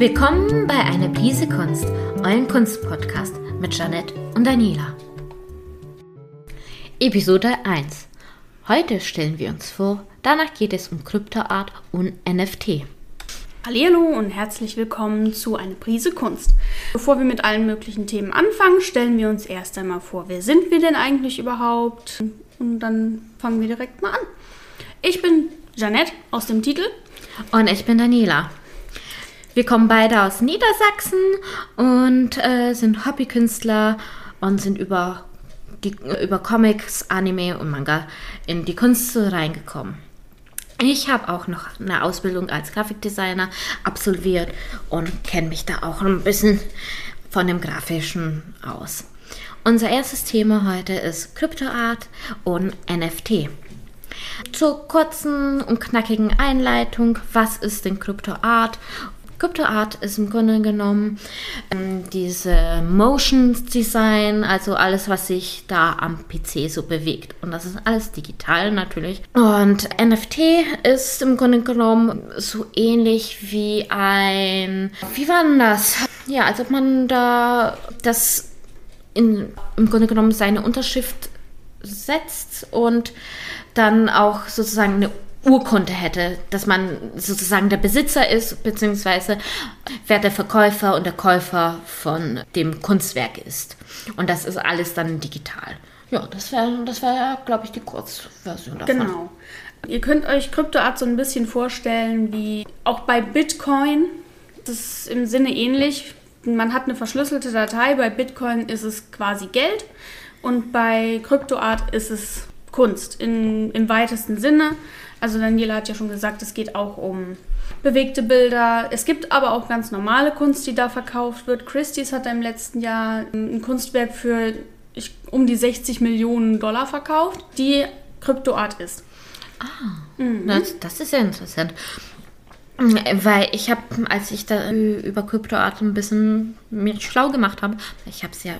Willkommen bei Eine Prise Kunst, euren Kunstpodcast mit Janette und Daniela. Episode 1. Heute stellen wir uns vor, danach geht es um Kryptoart und NFT. Hallo und herzlich willkommen zu Eine Prise Kunst. Bevor wir mit allen möglichen Themen anfangen, stellen wir uns erst einmal vor, wer sind wir denn eigentlich überhaupt? Und dann fangen wir direkt mal an. Ich bin Janette aus dem Titel. Und ich bin Daniela. Wir kommen beide aus Niedersachsen und äh, sind Hobbykünstler und sind über, die, über Comics, Anime und Manga in die Kunst reingekommen. Ich habe auch noch eine Ausbildung als Grafikdesigner absolviert und kenne mich da auch ein bisschen von dem Grafischen aus. Unser erstes Thema heute ist Kryptoart und NFT. Zur kurzen und knackigen Einleitung, was ist denn Kryptoart Kryptoart ist im Grunde genommen ähm, diese Motion Design, also alles, was sich da am PC so bewegt. Und das ist alles digital natürlich. Und NFT ist im Grunde genommen so ähnlich wie ein, wie war denn das? Ja, als ob man da das in, im Grunde genommen seine Unterschrift setzt und dann auch sozusagen eine Urkunde hätte, dass man sozusagen der Besitzer ist, beziehungsweise wer der Verkäufer und der Käufer von dem Kunstwerk ist. Und das ist alles dann digital. Ja, das wäre, das wär, glaube ich, die Kurzversion davon. Genau. Ihr könnt euch Kryptoart so ein bisschen vorstellen wie auch bei Bitcoin. Das ist im Sinne ähnlich. Man hat eine verschlüsselte Datei. Bei Bitcoin ist es quasi Geld und bei Kryptoart ist es Kunst in, im weitesten Sinne. Also Daniela hat ja schon gesagt, es geht auch um bewegte Bilder. Es gibt aber auch ganz normale Kunst, die da verkauft wird. Christie's hat im letzten Jahr ein Kunstwerk für ich, um die 60 Millionen Dollar verkauft, die Kryptoart ist. Ah, mhm. das, das ist ja interessant. Weil ich habe, als ich da über Kryptoart ein bisschen mir schlau gemacht habe, ich habe es ja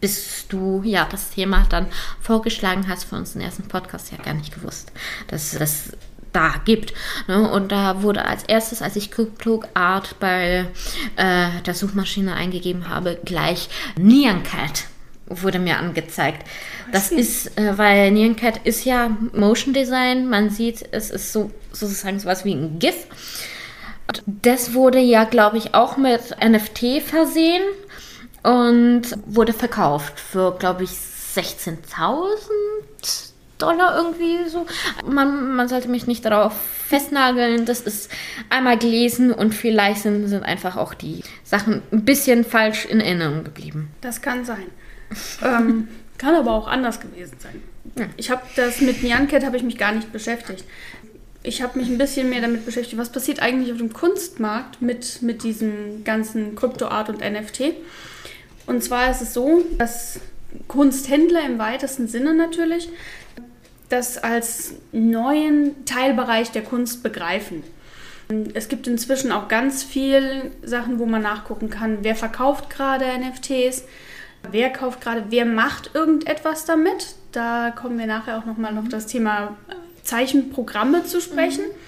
bis du ja das Thema dann vorgeschlagen hast für unseren ersten Podcast, ja gar nicht gewusst, dass das da gibt. Ne? Und da wurde als erstes, als ich CryptoArt bei äh, der Suchmaschine eingegeben habe, gleich Nyan Cat wurde mir angezeigt. Das ist, äh, weil Nyan Cat ist ja Motion Design. Man sieht, es ist so sozusagen sowas wie ein GIF. Das wurde ja, glaube ich, auch mit NFT versehen und wurde verkauft für, glaube ich, 16.000 Dollar irgendwie so. Man, man sollte mich nicht darauf festnageln. Das ist einmal gelesen und vielleicht sind, sind einfach auch die Sachen ein bisschen falsch in Erinnerung geblieben. Das kann sein. ähm, kann aber auch anders gewesen sein. Ja. Ich habe das mit Nyancat habe ich mich gar nicht beschäftigt. Ich habe mich ein bisschen mehr damit beschäftigt, was passiert eigentlich auf dem Kunstmarkt mit, mit diesem ganzen Kryptoart und NFT. Und zwar ist es so, dass Kunsthändler im weitesten Sinne natürlich das als neuen Teilbereich der Kunst begreifen. Es gibt inzwischen auch ganz viele Sachen, wo man nachgucken kann, wer verkauft gerade NFTs, wer kauft gerade, wer macht irgendetwas damit. Da kommen wir nachher auch nochmal auf das Thema Zeichenprogramme zu sprechen. Mhm.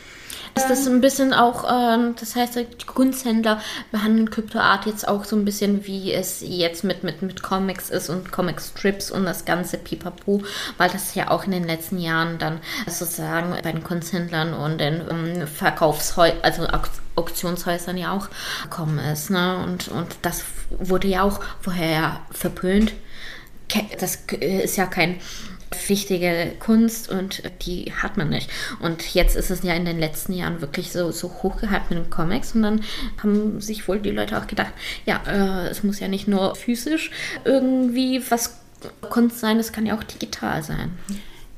Ist das ein bisschen auch, ähm, das heißt, die Kunsthändler behandeln Kryptoart jetzt auch so ein bisschen, wie es jetzt mit, mit, mit Comics ist und Comic-Strips und das ganze Pipapo, weil das ja auch in den letzten Jahren dann sozusagen bei den Kunsthändlern und den ähm, Verkaufshäusern, also Auktionshäusern ja auch gekommen ist. Ne? Und, und das wurde ja auch vorher verpönt. Das ist ja kein wichtige Kunst und die hat man nicht. Und jetzt ist es ja in den letzten Jahren wirklich so, so hochgehypt mit den Comics und dann haben sich wohl die Leute auch gedacht, ja, äh, es muss ja nicht nur physisch irgendwie was Kunst sein, es kann ja auch digital sein.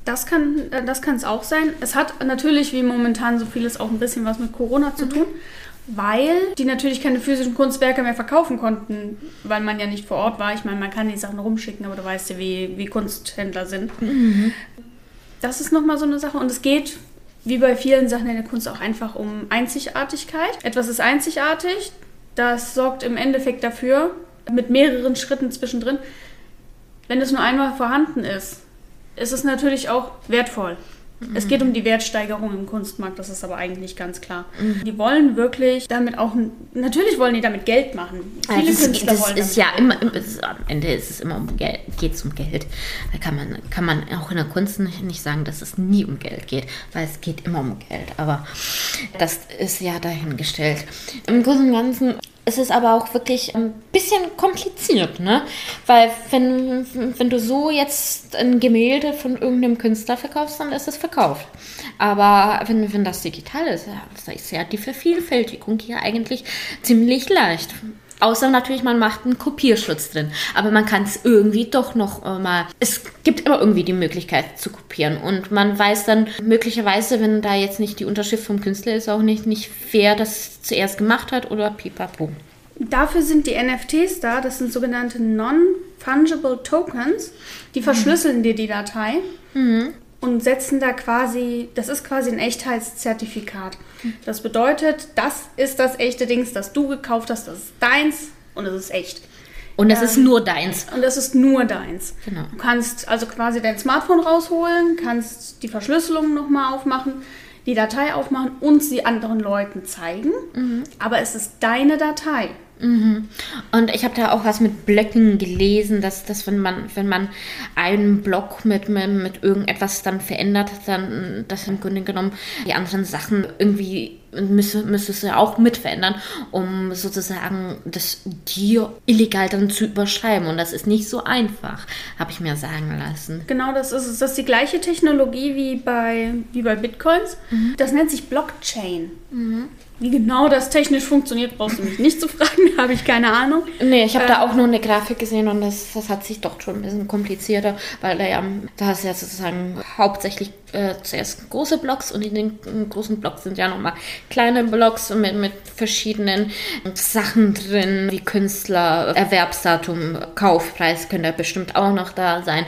Das kann äh, das es auch sein. Es hat natürlich, wie momentan so vieles, auch ein bisschen was mit Corona zu tun. Mhm weil die natürlich keine physischen Kunstwerke mehr verkaufen konnten, weil man ja nicht vor Ort war. Ich meine, man kann die Sachen rumschicken, aber du weißt ja, wie, wie Kunsthändler sind. Mhm. Das ist nochmal so eine Sache. Und es geht, wie bei vielen Sachen in der Kunst, auch einfach um Einzigartigkeit. Etwas ist einzigartig, das sorgt im Endeffekt dafür, mit mehreren Schritten zwischendrin, wenn es nur einmal vorhanden ist, ist es natürlich auch wertvoll. Es geht um die Wertsteigerung im Kunstmarkt, das ist aber eigentlich ganz klar. Die wollen wirklich damit auch, natürlich wollen die damit Geld machen. Viele das, Künstler das wollen ist ja immer, es ist, am Ende ist es immer um Geld, geht es um Geld. Da kann man, kann man auch in der Kunst nicht, nicht sagen, dass es nie um Geld geht, weil es geht immer um Geld. Aber das ist ja dahingestellt. Im Großen und Ganzen ist es aber auch wirklich ein bisschen kompliziert, ne? Weil wenn, wenn du so jetzt ein Gemälde von irgendeinem Künstler verkaufst, dann ist es verkauft. Aber wenn, wenn das digital ist, ja, ist ja die Vervielfältigung hier eigentlich ziemlich leicht. Außer natürlich, man macht einen Kopierschutz drin. Aber man kann es irgendwie doch noch äh, mal. Es gibt immer irgendwie die Möglichkeit zu kopieren. Und man weiß dann möglicherweise, wenn da jetzt nicht die Unterschrift vom Künstler ist, auch nicht, nicht wer das zuerst gemacht hat oder pipapo. Dafür sind die NFTs da, das sind sogenannte Non-Fungible Tokens. Die verschlüsseln dir die Datei und setzen da quasi, das ist quasi ein Echtheitszertifikat. Das bedeutet, das ist das echte Dings, das du gekauft hast, das ist deins und es ist echt. Und das ist nur deins. Und das ist nur deins. Genau. Du kannst also quasi dein Smartphone rausholen, kannst die Verschlüsselung nochmal aufmachen, die Datei aufmachen und sie anderen Leuten zeigen. Aber es ist deine Datei. Und ich habe da auch was mit Blöcken gelesen, dass, dass wenn man, wenn man einen Block mit, mit, mit irgendetwas dann verändert, dann dass im Grunde genommen die anderen Sachen irgendwie müsste, müsste es ja auch mit verändern, um sozusagen das dir illegal dann zu überschreiben. Und das ist nicht so einfach, habe ich mir sagen lassen. Genau, das ist. Das ist die gleiche Technologie wie bei, wie bei Bitcoins. Das nennt sich Blockchain. Wie genau das technisch funktioniert, brauchst du mich nicht zu fragen, habe ich keine Ahnung. Nee, ich habe da auch nur eine Grafik gesehen und das, das hat sich doch schon ein bisschen komplizierter, weil da ja, da ist ja sozusagen hauptsächlich äh, zuerst große Blocks und in den äh, großen Blocks sind ja nochmal kleine Blocks mit, mit verschiedenen Sachen drin, wie Künstler, Erwerbsdatum, Kaufpreis könnte bestimmt auch noch da sein.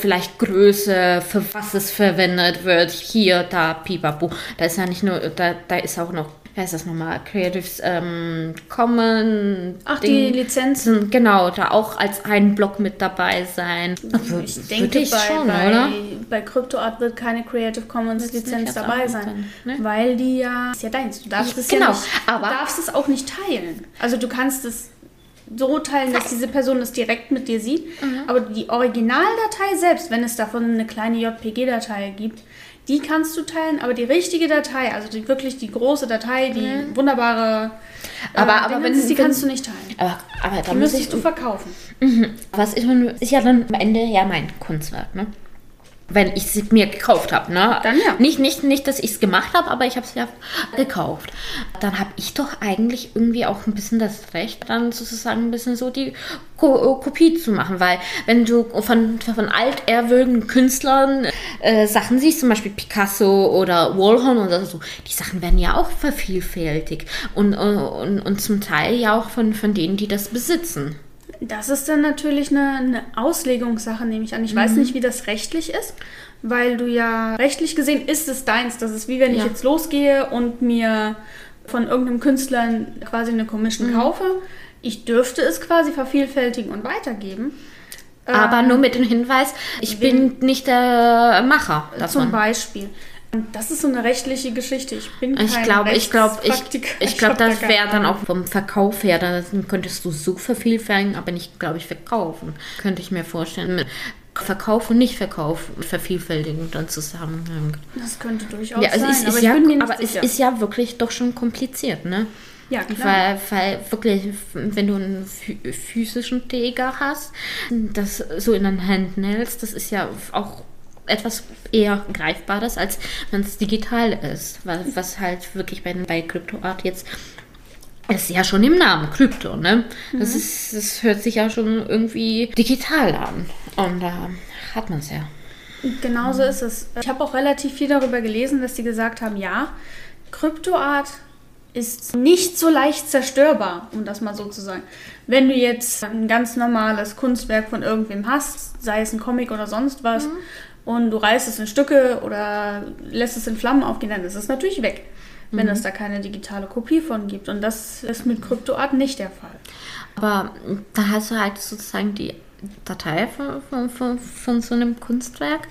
Vielleicht Größe, für was es verwendet wird, hier, da, pipapo. Da ist ja nicht nur, da, da ist auch noch heißt das nochmal? Creatives ähm, Common. Ach, Ding. die Lizenzen. Genau, da auch als ein Block mit dabei sein. Ich Würde denke, ich bei, schon, bei, oder? bei CryptoArt wird keine Creative Commons Lizenz dabei sein. sein, ne? Weil die ja, ist ja deins. Du darfst Ich- es genau, ja nicht, aber- du darfst es auch nicht teilen. Also du kannst es so teilen, dass diese Person es direkt mit dir sieht. Mhm. Aber die Originaldatei selbst, wenn es davon eine kleine JPG-Datei gibt, die kannst du teilen, aber die richtige Datei, also die, wirklich die große Datei, die wunderbare, Mhm. Aber- äh, aber wenn- die wenn- kannst du nicht teilen. Aber, aber da Die müsstest ich. du verkaufen. Was ist, ist ja dann am Ende ja mein Kunstwerk, ne? Wenn ich es mir gekauft habe, ne? Dann ja. Nicht, nicht, nicht dass ich es gemacht habe, aber ich habe es ja gekauft. Dann habe ich doch eigentlich irgendwie auch ein bisschen das Recht, dann sozusagen ein bisschen so die Ko Kopie zu machen. Weil wenn du von, von altehrwürdigen Künstlern äh, Sachen siehst, zum Beispiel Picasso oder Warhol oder so, die Sachen werden ja auch vervielfältigt. Und, und, und zum Teil ja auch von, von denen, die das besitzen. Das ist dann natürlich eine, eine Auslegungssache, nehme ich an. Ich Mhm. weiß nicht, wie das rechtlich ist, weil du ja rechtlich gesehen ist es deins. Das ist wie wenn ich Ja. jetzt losgehe und mir von irgendeinem Künstler quasi eine Mhm. Commission kaufe. Ich dürfte es quasi vervielfältigen und weitergeben. Aber nur mit dem Hinweis, ich bin nicht der Macher Zum davon. Beispiel. Das ist so eine rechtliche Geschichte. Ich bin kein Ich glaube, ich glaube, ich, ich glaube, da das keine wäre dann auch vom Verkauf her, dann könntest du so vervielfältigen, aber nicht, glaube ich, verkaufen. Könnte ich mir vorstellen. Mit Verkauf und Nicht-Verkauf vervielfältigen dann zusammenhängen. Das könnte durchaus Ja, es sein, ist, aber ist ja, aber es ist ja wirklich doch schon kompliziert, ne? ja, klar. Weil, weil wirklich, wenn du einen physischen Träger hast, das so in den Händen hältst, das ist ja auch etwas eher Greifbares, als wenn es digital ist. Was, was halt wirklich bei, bei CryptoArt jetzt ist ja schon im Namen, Krypto, ne? Das, ist, das hört sich ja schon irgendwie digital an. Und da hat man es ja. Genau so ist es. Ich habe auch relativ viel darüber gelesen, dass sie gesagt haben, ja, Kryptoart ist nicht so leicht zerstörbar, um das mal so zu sagen. Wenn du jetzt ein ganz normales Kunstwerk von irgendwem hast, sei es ein Comic oder sonst was, und du reißt es in Stücke oder lässt es in Flammen aufgehen, dann ist es natürlich weg, wenn es da keine digitale Kopie von gibt. Und das ist mit Kryptoart nicht der Fall. Aber da hast du halt sozusagen die Datei von, von, von, von so einem Kunstwerk.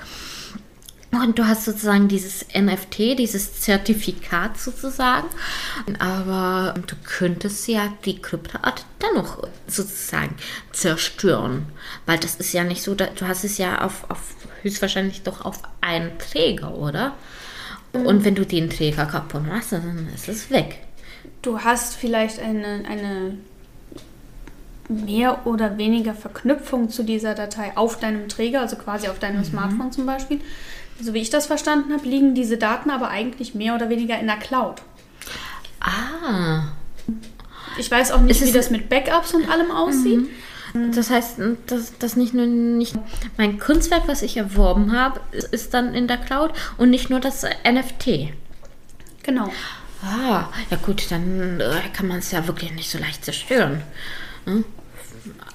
Und du hast sozusagen dieses NFT, dieses Zertifikat sozusagen. Aber du könntest ja die Kryptoart dennoch sozusagen zerstören. Weil das ist ja nicht so, du hast es ja auf, auf höchstwahrscheinlich doch auf einen Träger, oder? Und wenn du den Träger kaputt machst, dann ist es weg. Du hast vielleicht eine, eine mehr oder weniger Verknüpfung zu dieser Datei auf deinem Träger, also quasi auf deinem mhm. Smartphone zum Beispiel. So wie ich das verstanden habe, liegen diese Daten aber eigentlich mehr oder weniger in der Cloud. Ah. Ich weiß auch nicht, wie das mit Backups und allem aussieht. Mhm. Das heißt, dass, dass nicht nur nicht mein Kunstwerk, was ich erworben habe, ist dann in der Cloud und nicht nur das NFT. Genau. Ah, ja gut, dann äh, kann man es ja wirklich nicht so leicht zerstören. Hm?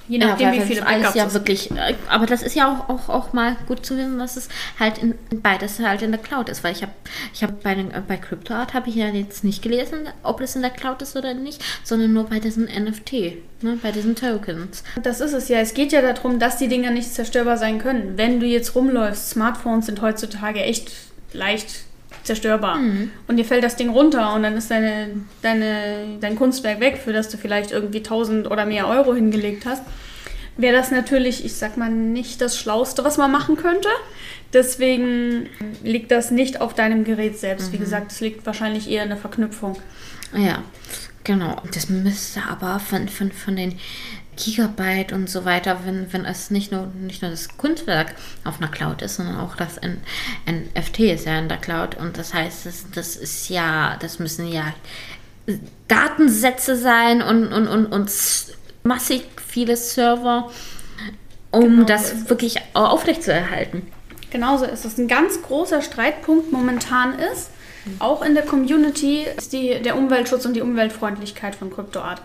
Je nachdem, ja, wie viele Backups ja wirklich, äh, aber das ist ja auch, auch, auch mal gut zu wissen, dass es halt in, beides halt in der Cloud ist, weil ich habe ich habe bei, bei CryptoArt habe ich ja jetzt nicht gelesen, ob es in der Cloud ist oder nicht, sondern nur bei diesem NFT, ne, bei diesen Tokens. Das ist es ja. Es geht ja darum, dass die Dinger nicht zerstörbar sein können. Wenn du jetzt rumläufst, Smartphones sind heutzutage echt leicht zerstörbar. Mhm. Und dir fällt das Ding runter und dann ist deine, deine, dein Kunstwerk weg, für das du vielleicht irgendwie 1000 oder mehr Euro hingelegt hast. Wäre das natürlich, ich sag mal, nicht das Schlauste, was man machen könnte. Deswegen liegt das nicht auf deinem Gerät selbst. Mhm. Wie gesagt, es liegt wahrscheinlich eher in der Verknüpfung. Ja, genau. Das müsste aber von, von, von den Gigabyte und so weiter, wenn, wenn es nicht nur, nicht nur das Kunstwerk auf einer Cloud ist, sondern auch das NFT ist ja in der Cloud. Und das heißt, das, das ist ja, das müssen ja Datensätze sein und, und, und, und massig viele Server, um genau das wirklich aufrechtzuerhalten. Genauso ist es. Ein ganz großer Streitpunkt momentan ist, auch in der Community, ist die, der Umweltschutz und die Umweltfreundlichkeit von CryptoArt.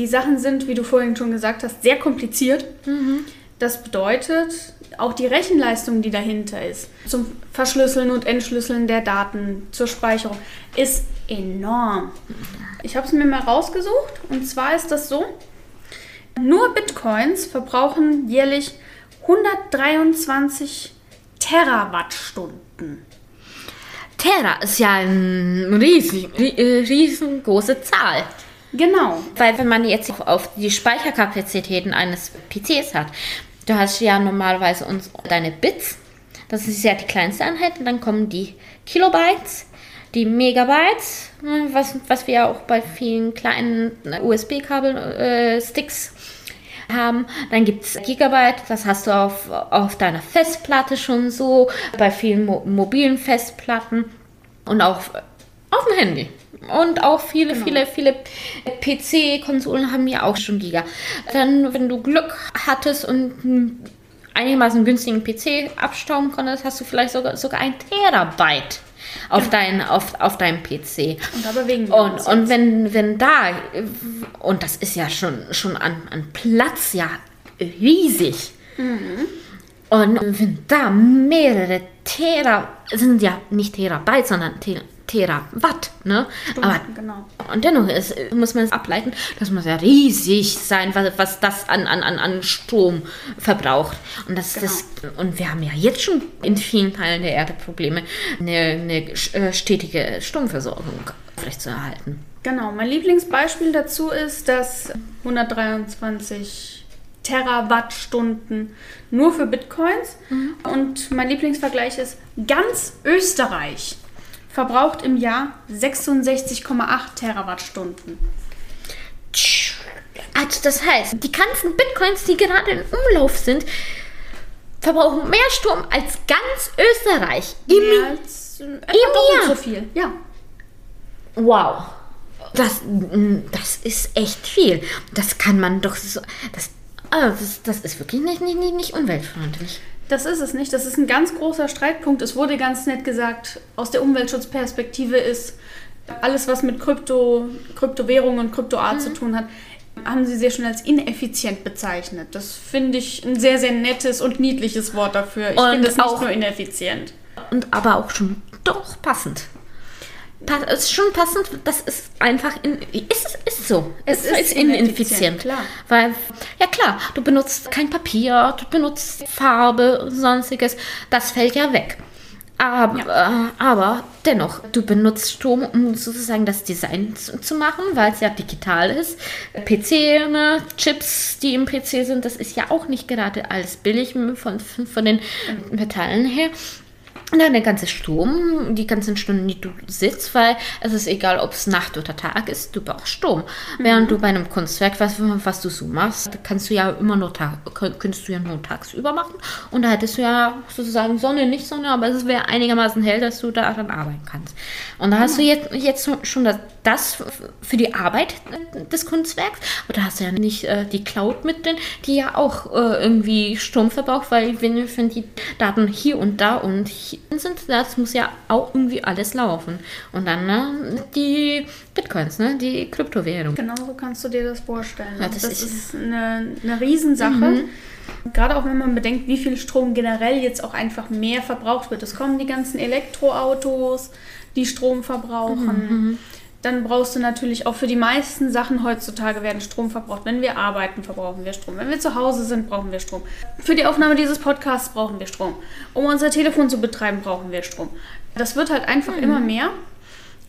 Die Sachen sind, wie du vorhin schon gesagt hast, sehr kompliziert. Mhm. Das bedeutet, auch die Rechenleistung, die dahinter ist, zum Verschlüsseln und Entschlüsseln der Daten, zur Speicherung, ist enorm. Ich habe es mir mal rausgesucht und zwar ist das so, nur Bitcoins verbrauchen jährlich 123 Terawattstunden. Tera ist ja eine riesig, äh, riesengroße Zahl. Genau. Weil wenn man jetzt auf die Speicherkapazitäten eines PCs hat, du hast ja normalerweise uns deine Bits, das ist ja die kleinste Einheit, und dann kommen die Kilobytes, die Megabytes, was, was wir auch bei vielen kleinen USB-Kabel-Sticks äh, haben. Dann gibt es Gigabyte, das hast du auf, auf deiner Festplatte schon so, bei vielen mo mobilen Festplatten und auch auf dem Handy. Und auch viele, genau. viele, viele PC-Konsolen haben ja auch schon Giga. Dann, wenn du Glück hattest und einen einigermaßen günstigen PC abstauben konntest, hast du vielleicht sogar, sogar ein Terabyte auf, genau. dein, auf, auf deinem PC. Und da bewegen wir und, uns. Und wenn, wenn da, und das ist ja schon, schon an, an Platz ja riesig. Mhm. Und wenn da mehrere Tera, sind ja nicht Terabyte, sondern Tera, Terawatt, ne? Aber genau. und dennoch ist, muss man es ableiten, das muss ja riesig sein, was, was das an, an, an Strom verbraucht. Und das, genau. das und wir haben ja jetzt schon in vielen Teilen der Erde Probleme, eine, eine äh, stetige Stromversorgung aufrechtzuerhalten. Genau, mein Lieblingsbeispiel dazu ist, dass 123 Terawattstunden nur für Bitcoins. Mhm. Und mein Lieblingsvergleich ist ganz Österreich verbraucht im Jahr 66,8 Terawattstunden. Also das heißt, die ganzen Bitcoins, die gerade im Umlauf sind, verbrauchen mehr Strom als ganz Österreich. Im, als, äh, im Jahr. so viel, ja. Wow. Das, das ist echt viel. Das kann man doch so. Das, also das, das ist wirklich nicht, nicht, nicht, nicht umweltfreundlich. Das ist es nicht. Das ist ein ganz großer Streitpunkt. Es wurde ganz nett gesagt, aus der Umweltschutzperspektive ist alles, was mit Krypto, Kryptowährungen und Kryptoart mhm. zu tun hat, haben sie sehr schon als ineffizient bezeichnet. Das finde ich ein sehr, sehr nettes und niedliches Wort dafür. Ich finde es nicht nur ineffizient. Und aber auch schon doch passend. Es ist schon passend, das ist einfach, in, ist, ist so. Es ist ineffizient, klar. Weil, ja klar, du benutzt kein Papier, du benutzt Farbe sonstiges, das fällt ja weg. Aber, Ja. äh, aber dennoch, du benutzt Strom, um sozusagen das Design zu, zu machen, weil es ja digital ist. PC, ne, Chips, die im PC sind, das ist ja auch nicht gerade alles billig von, von den Metallen her. Und dann der ganze Strom, die ganzen Stunden, die du sitzt, weil es ist egal, ob es Nacht oder Tag ist, du brauchst Strom. Während du bei einem Kunstwerk, was, was du so machst, kannst du ja immer nur Tag, könntest du ja nur tagsüber machen. Und da hättest du ja sozusagen Sonne, nicht Sonne, aber es wäre einigermaßen hell, dass du daran arbeiten kannst. Und da hast du jetzt, jetzt schon das, das für die Arbeit des Kunstwerks, aber da hast du ja nicht äh, die Cloud mit drin, die ja auch äh, irgendwie Strom verbraucht, weil wenn, wenn die Daten hier und da und hier sind, das muss ja auch irgendwie alles laufen. Und dann ne, die Bitcoins, ne, die Kryptowährung. Genau so kannst du dir das vorstellen. Ja, das das, ist- eine, eine Riesensache. Gerade auch wenn man bedenkt, wie viel Strom generell jetzt auch einfach mehr verbraucht wird. Es kommen die ganzen Elektroautos, die Strom verbrauchen. Dann brauchst du natürlich auch für die meisten Sachen heutzutage werden Strom verbraucht. Wenn wir arbeiten, verbrauchen wir Strom. Wenn wir zu Hause sind, brauchen wir Strom. Für die Aufnahme dieses Podcasts brauchen wir Strom. Um unser Telefon zu betreiben, brauchen wir Strom. Das wird halt einfach immer mehr.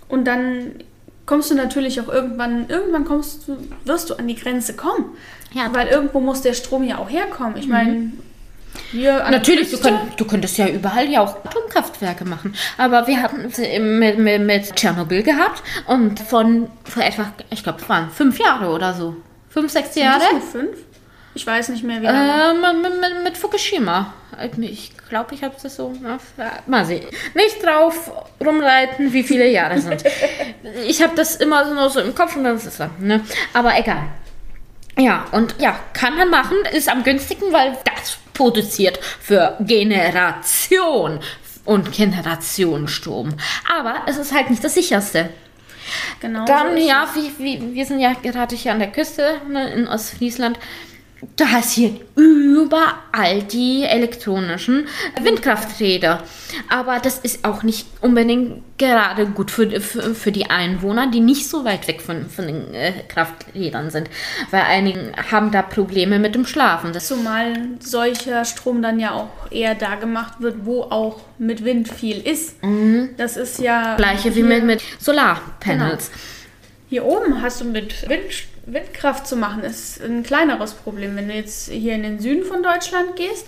Und dann kommst du natürlich auch irgendwann, irgendwann kommst du, wirst du an die Grenze kommen. Ja. Weil irgendwo muss der Strom ja auch herkommen. Ich meine, hier Natürlich, du, könnt, du könntest ja überall ja auch Atomkraftwerke machen. Aber wir hatten es mit, mit, mit Tschernobyl gehabt und von vor etwa, ich glaube, es waren fünf Jahre oder so. Fünf, sechs Jahre. das fünf? Ich weiß nicht mehr, wie lange. Ähm, mit, mit, mit Fukushima. Ich glaube, ich habe das so. Na, mal sehen. Nicht drauf rumreiten, wie viele Jahre sind. ich habe das immer so, nur so im Kopf und dann ist es dann. Ne? Aber egal. Ja, und ja, kann man machen, ist am günstigsten, weil das produziert für Generation und Generation Strom. Aber es ist halt nicht das sicherste. genau. Dann, so ja, wie, wie, wir sind ja gerade hier an der Küste ne, in Ostfriesland. Da hast hier überall die elektronischen Windkrafträder. Aber das ist auch nicht unbedingt gerade gut für, für, für die Einwohner, die nicht so weit weg von, von den äh, Krafträdern sind. Weil einige haben da Probleme mit dem Schlafen. Das Zumal solcher Strom dann ja auch eher da gemacht wird, wo auch mit Wind viel ist. Das ist ja. gleiche wie mit, mit Solarpanels. Hier oben hast du mit Wind, Windkraft zu machen, ist ein kleineres Problem. Wenn du jetzt hier in den Süden von Deutschland gehst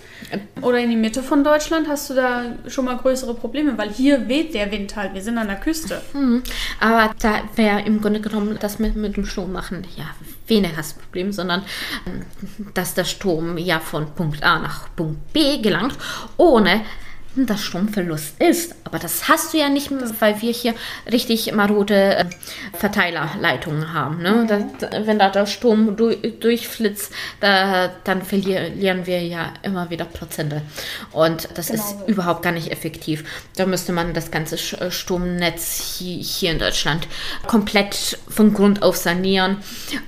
oder in die Mitte von Deutschland, hast du da schon mal größere Probleme, weil hier weht der Wind halt. Wir sind an der Küste. Mhm. Aber da wäre im Grunde genommen das mit, mit dem Strom machen ja weniger das Problem, sondern ähm, dass der Strom ja von Punkt A nach Punkt B gelangt, ohne dass Stromverlust ist. Aber das hast du ja nicht, mehr, weil wir hier richtig marode äh, Verteilerleitungen haben. Ne? Da, da, wenn da der Strom du, durchflitzt, da, dann verlieren wir ja immer wieder Prozente. Und das Genau ist überhaupt gar nicht effektiv. Da müsste man das ganze äh, Stromnetz hier, hier in Deutschland komplett von Grund auf sanieren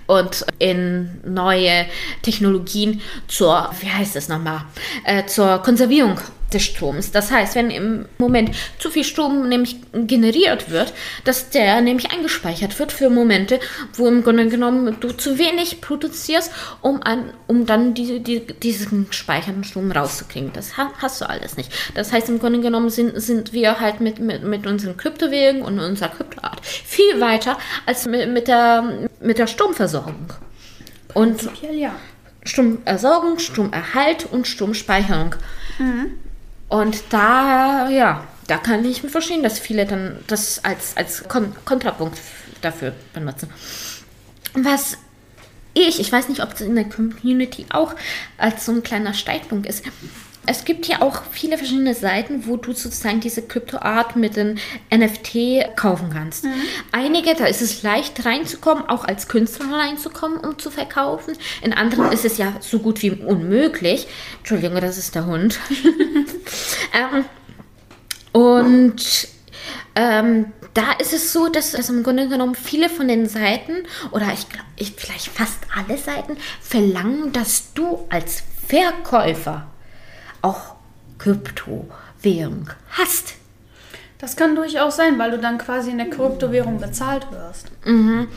und in neue Technologien zur, wie heißt es nochmal, äh, zur Konservierung des Stroms. Das heißt, wenn im Moment zu viel Strom nämlich generiert wird, dass der nämlich eingespeichert wird für Momente, wo im Grunde genommen du zu wenig produzierst, um, an, um dann die, die, diesen gespeicherten Strom rauszukriegen. Das ha- hast du alles nicht. Das heißt, im Grunde genommen sind, sind wir halt mit, mit, mit unseren Kryptowährungen und unserer Kryptoart viel weiter als mit, mit, der, mit der Stromversorgung. Und ja. Stromersorgung, Stromerhalt und Stromspeicherung. Und da, ja, da kann ich mir verstehen, dass viele dann das als, als Kon Kontrapunkt dafür benutzen. Was ich, ich weiß nicht, ob es in der Community auch als so ein kleiner Streitpunkt ist. Es gibt ja auch viele verschiedene Seiten, wo du sozusagen diese Kryptoart mit den NFT kaufen kannst. Einige, da ist es leicht reinzukommen, auch als Künstler reinzukommen, um zu verkaufen. In anderen ist es ja so gut wie unmöglich. Entschuldigung, das ist der Hund. ähm, und ähm, da ist es so, dass, dass im Grunde genommen viele von den Seiten oder ich glaube, ich, vielleicht fast alle Seiten verlangen, dass du als Verkäufer auch Kryptowährung hast. Das kann durchaus sein, weil du dann quasi in der Kryptowährung bezahlt wirst. Mhm.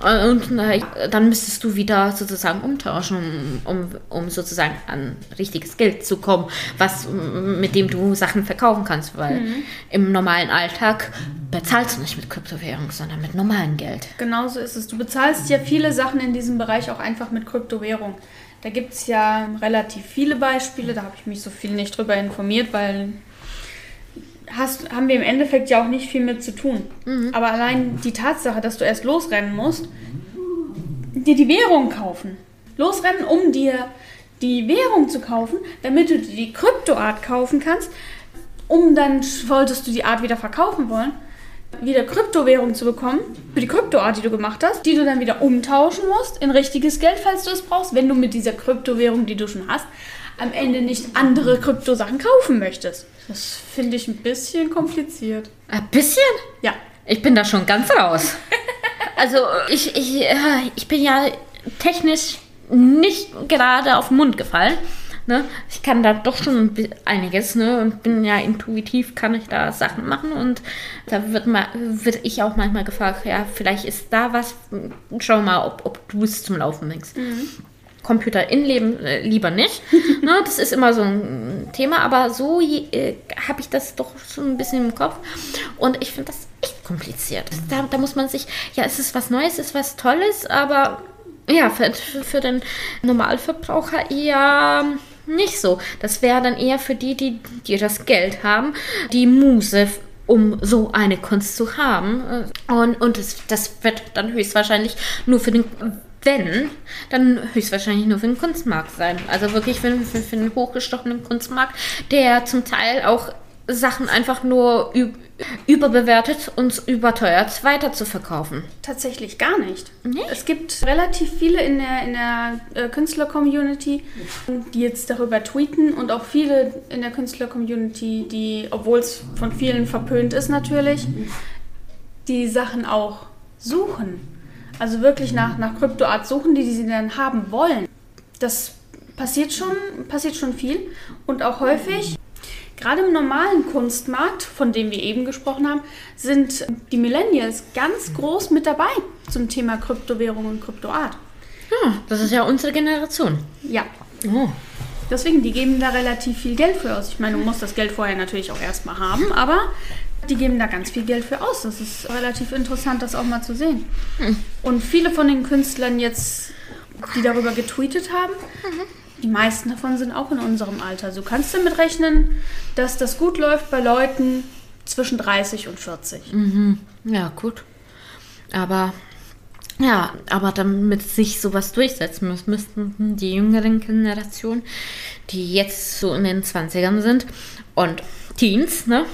Und äh, dann müsstest du wieder sozusagen umtauschen, um, um sozusagen an richtiges Geld zu kommen, was mit dem du Sachen verkaufen kannst, weil mhm. im normalen Alltag bezahlst du nicht mit Kryptowährung, sondern mit normalem Geld. Genauso ist es. Du bezahlst ja viele Sachen in diesem Bereich auch einfach mit Kryptowährung. Da gibt es ja relativ viele Beispiele, da habe ich mich so viel nicht drüber informiert, weil hast, haben wir im Endeffekt ja auch nicht viel mit zu tun. Mhm. Aber allein die Tatsache, dass du erst losrennen musst, dir die Währung kaufen. Losrennen, um dir die Währung zu kaufen, damit du dir die Kryptoart kaufen kannst, um dann solltest du die Art wieder verkaufen wollen, wieder Kryptowährung zu bekommen, für die Kryptoart, die du gemacht hast, die du dann wieder umtauschen musst in richtiges Geld, falls du es brauchst, wenn du mit dieser Kryptowährung, die du schon hast, am Ende nicht andere Kryptosachen kaufen möchtest. Das finde ich ein bisschen kompliziert. Ein bisschen? Ja. Ich bin da schon ganz raus. also ich, ich, ich bin ja technisch nicht gerade auf den Mund gefallen. Ne? Ich kann da doch schon einiges, ne? Und bin ja intuitiv, kann ich da Sachen machen. Und da wird, mal, wird ich auch manchmal gefragt, ja, vielleicht ist da was, schau mal, ob, ob du es zum Laufen bringst. Mhm. Computer in Leben äh, lieber nicht. ne, das ist immer so ein Thema, aber so äh, habe ich das doch schon ein bisschen im Kopf. Und ich finde das echt kompliziert. Da, da, muss man sich, ja, es ist was Neues, es ist was Tolles, aber ja, für, für den Normalverbraucher eher nicht so. Das wäre dann eher für die, die, die das Geld haben, die Muse um so eine Kunst zu haben. Und, und das, das wird dann höchstwahrscheinlich nur für den wenn, dann höchstwahrscheinlich nur für den Kunstmarkt sein. Also wirklich für, für, für den hochgestochenen Kunstmarkt, der zum Teil auch Sachen einfach nur überbewertet und überteuert weiter zu verkaufen. Tatsächlich gar nicht. nicht. Es gibt relativ viele in der, in der äh, Künstler-Community, die jetzt darüber tweeten und auch viele in der Künstler-Community, die, obwohl es von vielen verpönt ist natürlich, die Sachen auch suchen also wirklich nach, nach Kryptoart suchen, die, die sie dann haben wollen. Das passiert schon, passiert schon viel und auch häufig. Gerade im normalen Kunstmarkt, von dem wir eben gesprochen haben, sind die Millennials ganz groß mit dabei zum Thema Kryptowährung und Kryptoart. Ja, das ist ja unsere Generation. Ja. Oh. Deswegen, die geben da relativ viel Geld für aus. Ich meine, du musst das Geld vorher natürlich auch erstmal haben, aber die geben da ganz viel Geld für aus. Das ist relativ interessant, das auch mal zu sehen. Hm. Und viele von den Künstlern jetzt, die darüber getweetet haben, mhm. Die meisten davon sind auch in unserem Alter. So kannst du damit rechnen, dass das gut läuft bei Leuten zwischen 30 und 40. Mhm. Ja, gut. Aber ja, aber damit sich sowas durchsetzen muss, müssten die jüngeren Generationen, die jetzt so in den 20ern sind und Teens, ne,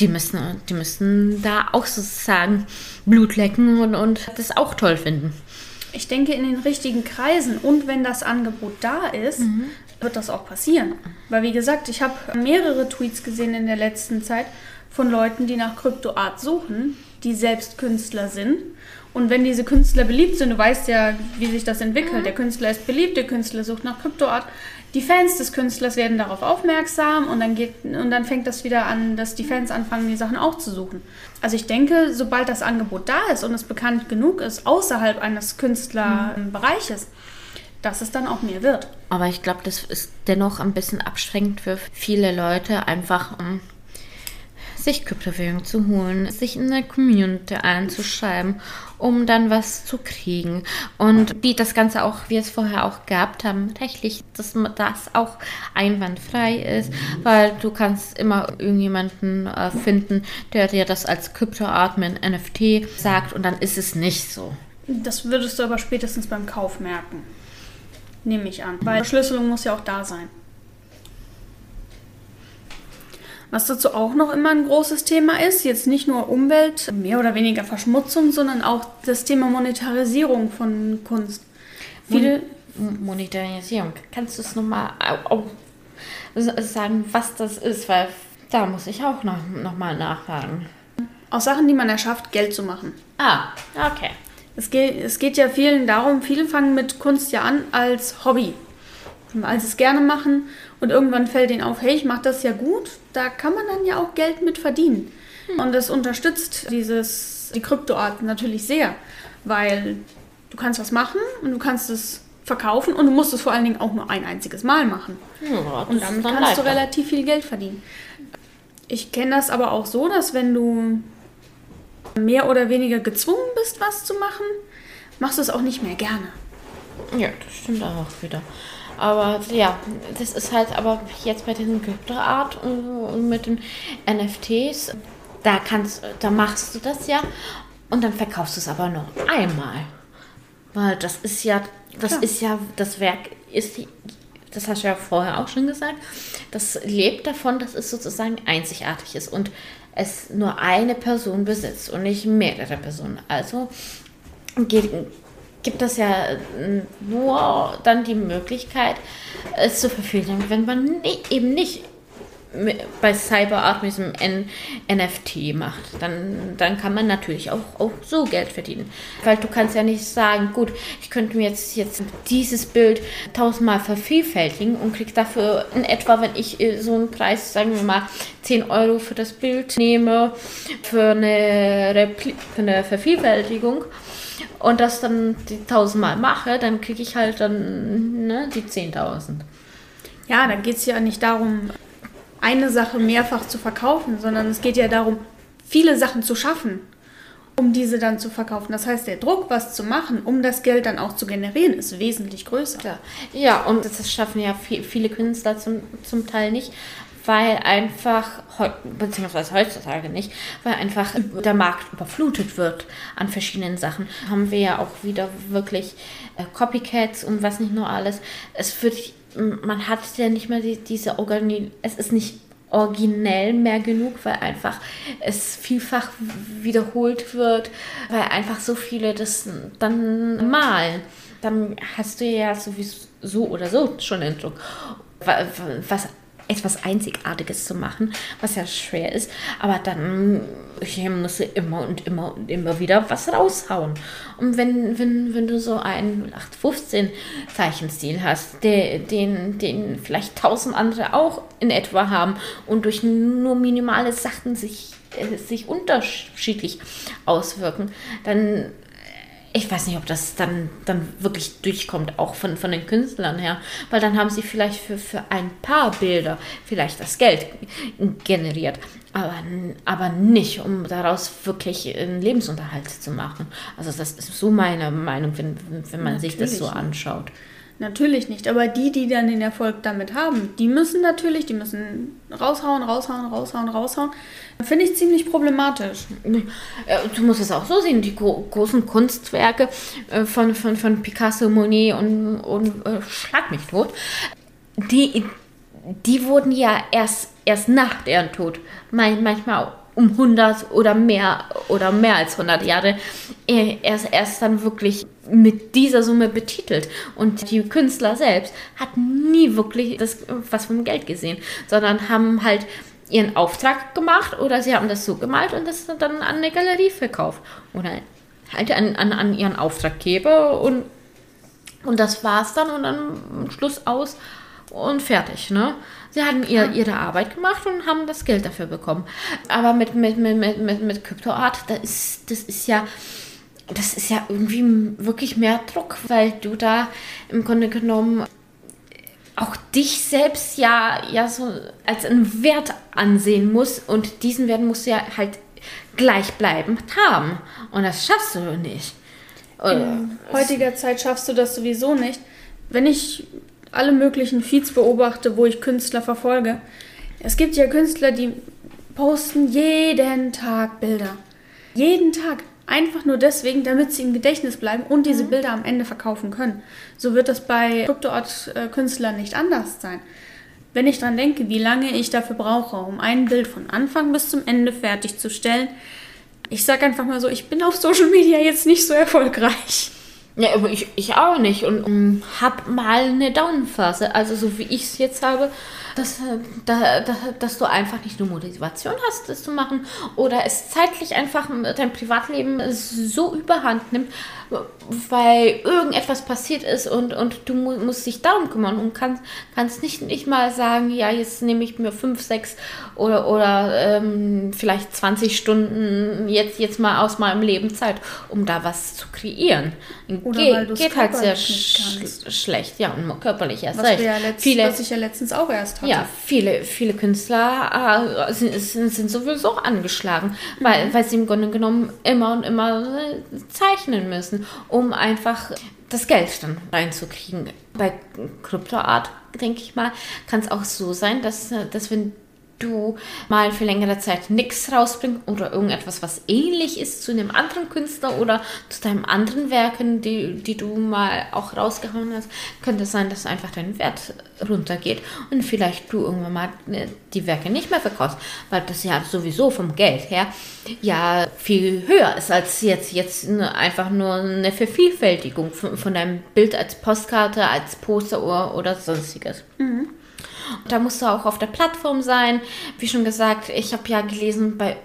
die müssen, die müssen da auch sozusagen Blut lecken und, und das auch toll finden. Ich denke, in den richtigen Kreisen und wenn das Angebot da ist, mhm. wird das auch passieren. Weil, wie gesagt, ich habe mehrere Tweets gesehen in der letzten Zeit von Leuten, die nach Kryptoart suchen, die selbst Künstler sind. Und wenn diese Künstler beliebt sind, du weißt ja, wie sich das entwickelt. Mhm. Der Künstler ist beliebt, der Künstler sucht nach Kryptoart, die Fans des Künstlers werden darauf aufmerksam und dann, geht, und dann fängt das wieder an, dass die Fans anfangen, die Sachen auch zu suchen. Also ich denke, sobald das Angebot da ist und es bekannt genug ist, außerhalb eines Künstlerbereiches, dass es dann auch mehr wird. Aber ich glaube, das ist dennoch ein bisschen abschränkend für viele Leute, einfach um sich Kryptowährung zu holen, sich in der Community einzuschreiben, um dann was zu kriegen. Und wie das Ganze auch, wie es vorher auch gehabt haben, rechtlich, dass das auch einwandfrei ist, weil du kannst immer irgendjemanden äh, finden, der dir das als Kryptoart mit NFT sagt und dann ist es nicht so. Das würdest du aber spätestens beim Kauf merken. Nehme ich an. Weil Verschlüsselung muss ja auch da sein. Was dazu auch noch immer ein großes Thema ist, jetzt nicht nur Umwelt, mehr oder weniger Verschmutzung, sondern auch das Thema Monetarisierung von Kunst. Viele Monetarisierung. Kannst du es nochmal sagen, was das ist? Weil da muss ich auch noch, noch mal nachfragen. Aus Sachen, die man erschafft, Geld zu machen. Ah, okay. Es geht, es geht ja vielen darum, viele fangen mit Kunst ja an als Hobby. sie es gerne machen und irgendwann fällt ihnen auf, hey, ich mache das ja gut, da kann man dann ja auch Geld mit verdienen. Hm. Und das unterstützt dieses, die Kryptoart natürlich sehr, weil du kannst was machen und du kannst es verkaufen und du musst es vor allen Dingen auch nur ein einziges Mal machen. Ja, und damit kannst leichter. du relativ viel Geld verdienen. Ich kenne das aber auch so, dass wenn du mehr oder weniger gezwungen bist, was zu machen, machst du es auch nicht mehr gerne. Ja, das stimmt auch wieder. Aber ja, das ist halt aber jetzt bei diesen Kryptoart und mit den NFTs, da kannst, da machst du das ja und dann verkaufst du es aber nur einmal. Weil das ist ja, das Klar. ist ja, das Werk ist, das hast du ja vorher auch schon gesagt, das lebt davon, dass es sozusagen einzigartig ist und es nur eine Person besitzt und nicht mehrere Personen. Also geht, gibt es ja nur dann die Möglichkeit, es zu verfügen, wenn man eben nicht bei CyberArt mit diesem NFT macht, dann, dann kann man natürlich auch, auch so Geld verdienen. Weil du kannst ja nicht sagen, gut, ich könnte mir jetzt, jetzt dieses Bild tausendmal vervielfältigen und krieg dafür in etwa, wenn ich äh, so einen Preis, sagen wir mal, 10 Euro für das Bild nehme, für eine, Repli für eine Vervielfältigung und das dann die tausendmal mache, dann kriege ich halt dann ne, die 10.000. Ja, da geht es ja nicht darum, eine Sache mehrfach zu verkaufen, sondern es geht ja darum, viele Sachen zu schaffen, um diese dann zu verkaufen. Das heißt, der Druck, was zu machen, um das Geld dann auch zu generieren, ist wesentlich größer. Ja, ja und das schaffen ja viele Künstler zum, zum Teil nicht, weil einfach, beziehungsweise heutzutage nicht, weil einfach der Markt überflutet wird an verschiedenen Sachen. Haben wir ja auch wieder wirklich äh, Copycats und was nicht nur alles. Es wird man hat ja nicht mehr die, diese Organi es ist nicht originell mehr genug, weil einfach es vielfach wiederholt wird, weil einfach so viele das dann malen. Dann hast du ja sowieso so oder so schon den Druck. Was etwas Einzigartiges zu machen, was ja schwer ist. Aber dann musst du immer und immer und immer wieder was raushauen. Und wenn, wenn, wenn du so einen 815 Zeichenstil hast, der, den, den vielleicht tausend andere auch in etwa haben und durch nur minimale Sachen sich, äh, sich unterschiedlich auswirken, dann ich weiß nicht, ob das dann, dann wirklich durchkommt, auch von, von den Künstlern her, weil dann haben sie vielleicht für, für ein paar Bilder vielleicht das Geld generiert, aber, aber nicht, um daraus wirklich einen Lebensunterhalt zu machen. Also das ist so meine Meinung, wenn, wenn man Natürlich sich das so anschaut. Natürlich nicht, aber die, die dann den Erfolg damit haben, die müssen natürlich, die müssen raushauen, raushauen, raushauen, raushauen. Finde ich ziemlich problematisch. Du musst es auch so sehen, die großen Kunstwerke äh, von, von, von Picasso, Monet und, und äh, Schlag mich tot, die, die wurden ja erst, erst nach deren Tod manchmal um 100 oder mehr oder mehr als 100 Jahre erst, erst dann wirklich mit dieser Summe betitelt. Und die Künstler selbst hatten nie wirklich das, was vom Geld gesehen, sondern haben halt ihren Auftrag gemacht oder sie haben das so gemalt und das dann an eine Galerie verkauft. Oder halt an, an, an ihren Auftraggeber und, und das war's dann und dann Schluss aus und fertig, ne? Sie haben ihr, ihre Arbeit gemacht und haben das Geld dafür bekommen. Aber mit, mit, mit, mit, mit, mit CryptoArt, das ist, das ist ja das ist ja irgendwie wirklich mehr Druck, weil du da im Grunde genommen auch dich selbst ja, ja so als einen Wert ansehen musst und diesen Wert musst du ja halt gleichbleibend haben. Und das schaffst du nicht. In heutiger Zeit schaffst du das sowieso nicht. Wenn ich alle möglichen Feeds beobachte, wo ich Künstler verfolge. Es gibt ja Künstler, die posten jeden Tag Bilder. Jeden Tag. Einfach nur deswegen, damit sie im Gedächtnis bleiben und diese mhm. Bilder am Ende verkaufen können. So wird das bei Kryptoart-Künstlern nicht anders sein. Wenn ich daran denke, wie lange ich dafür brauche, um ein Bild von Anfang bis zum Ende fertigzustellen, ich sage einfach mal so, ich bin auf Social Media jetzt nicht so erfolgreich. Ja, aber ich, ich auch nicht. Und um, hab mal eine Downphase, also so wie ich es jetzt habe, dass, äh, da, da, dass du einfach nicht nur Motivation hast, das zu machen oder es zeitlich einfach dein Privatleben so überhand nimmt, weil irgendetwas passiert ist und, und du mu musst dich darum kümmern und kannst, kannst nicht, nicht mal sagen, ja, jetzt nehme ich mir fünf, sechs oder, oder ähm, vielleicht 20 Stunden jetzt, jetzt mal aus meinem Leben Zeit, um da was zu kreieren. Oder Ge weil geht halt sehr sch schlecht, ja, und körperlich erst Was, recht. ja letzt, Viele, was ich ja letztens auch erst hatte. ja, viele, viele Künstler äh, sind, sind, sowieso angeschlagen, weil, weil sie im Grunde genommen immer und immer äh, zeichnen müssen, um einfach das Geld dann reinzukriegen. Bei Kryptoart, denke ich mal, kann es auch so sein, dass, äh, dass wenn du mal für längere Zeit nichts rausbringst oder irgendetwas, was ähnlich ist zu einem anderen Künstler oder zu deinem anderen Werken, die, die du mal auch rausgehauen hast, könnte es sein, dass einfach dein Wert runtergeht und vielleicht du irgendwann mal äh, die Werke nicht mehr verkaufst, weil das ja sowieso vom Geld her ja viel höher ist als jetzt, jetzt einfach nur eine Vervielfältigung von, von deinem Bild als Postkarte, als Poster oder, oder sonstiges. Da musst du auch auf der Plattform sein. Wie schon gesagt, ich habe ja gelesen, bei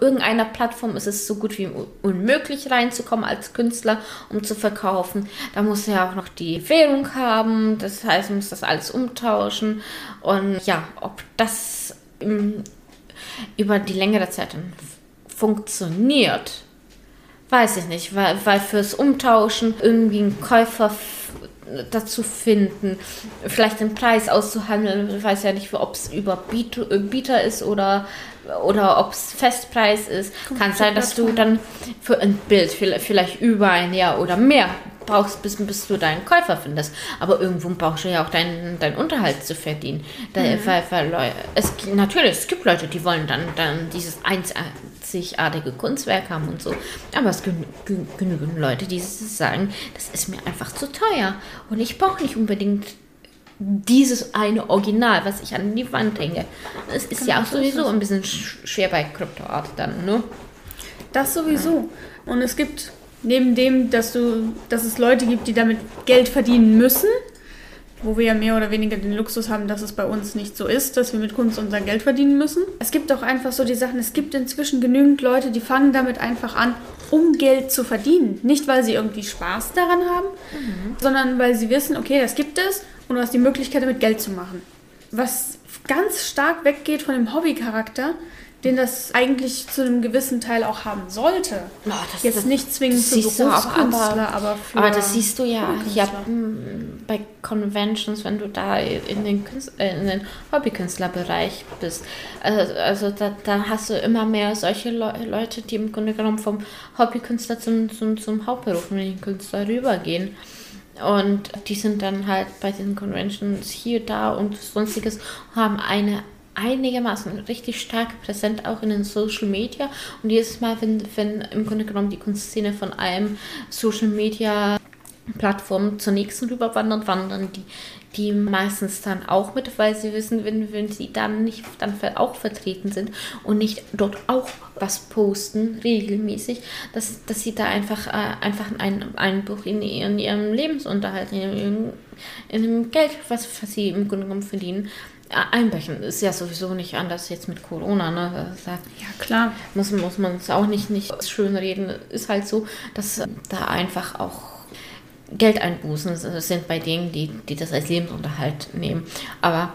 irgendeiner Plattform ist es so gut wie unmöglich reinzukommen als Künstler, um zu verkaufen. Da musst du ja auch noch die Währung haben. Das heißt, du musst das alles umtauschen. Und ja, ob das im, über die längere Zeit dann funktioniert, weiß ich nicht, weil, weil fürs Umtauschen irgendwie einen Käufer dazu finden, vielleicht den Preis auszuhandeln, ich weiß ja nicht, ob es über äh, Bieter ist oder, oder ob es Festpreis ist. Kann sein, dass du dann für ein Bild vielleicht, über ein Jahr oder mehr brauchst, bis, bis du deinen Käufer findest. Aber irgendwo brauchst du ja auch deinen, deinen Unterhalt zu verdienen. Da, weil, weil Leu- es, natürlich, es gibt Leute, die wollen dann, dann dieses einzigartige Kunstwerk haben und so. Aber es gibt gü- genügend Leute, die sagen, das ist mir einfach zu teuer. Und ich brauche nicht unbedingt dieses eine Original, was ich an die Wand hänge. Es ist ja auch sowieso ein bisschen sch- schwer bei Kryptoart dann, ne? Das sowieso. Und es gibt neben dem, dass du, dass es Leute gibt, die damit Geld verdienen müssen, wo wir ja mehr oder weniger den Luxus haben, dass es bei uns nicht so ist, dass wir mit Kunst unser Geld verdienen müssen. Es gibt auch einfach so die Sachen, es gibt inzwischen genügend Leute, die fangen damit einfach an, um Geld zu verdienen. Nicht, weil sie irgendwie Spaß daran haben, sondern weil sie wissen, okay, das gibt es und du hast die Möglichkeit, damit Geld zu machen. Was ganz stark weggeht von dem Hobbycharakter, den das eigentlich zu einem gewissen Teil auch haben sollte. Oh, das- Jetzt das- nicht zwingend für Berufskünstler, aber- aber, für Aber das siehst du ja, ja Künstler. m, bei Conventions, wenn du da in den, Künst- äh, in den Hobbykünstlerbereich bist. Also, also da, da hast du immer mehr solche Le Leute, die im Grunde genommen vom Hobbykünstler zum, zum, zum hauptberuflichen Künstler rübergehen. Und die sind dann halt bei den Conventions hier, da und sonstiges, haben eine einigermaßen richtig starke Präsenz auch in den Social Media. Und jedes Mal, wenn, wenn im Grunde genommen die Kunstszene von einem Social Media Plattform zur nächsten rüberwandern, wandern die, die meistens dann auch mit, weil sie wissen, wenn, wenn sie dann nicht dann auch vertreten sind und nicht dort auch was posten, regelmäßig, dass, dass sie da einfach, äh, einfach einen Einbruch in, ihren, ihrem Lebensunterhalt, in, in dem Geld, was, was sie im Grunde genommen verdienen, einbrechen. Ist ja sowieso nicht anders jetzt mit Corona, ne? Da ja klar. muss, muss man es auch nicht, nicht schön reden. Ist halt so, dass da einfach auch Geldeinbußen sind bei denen, die, die das als Lebensunterhalt nehmen. Aber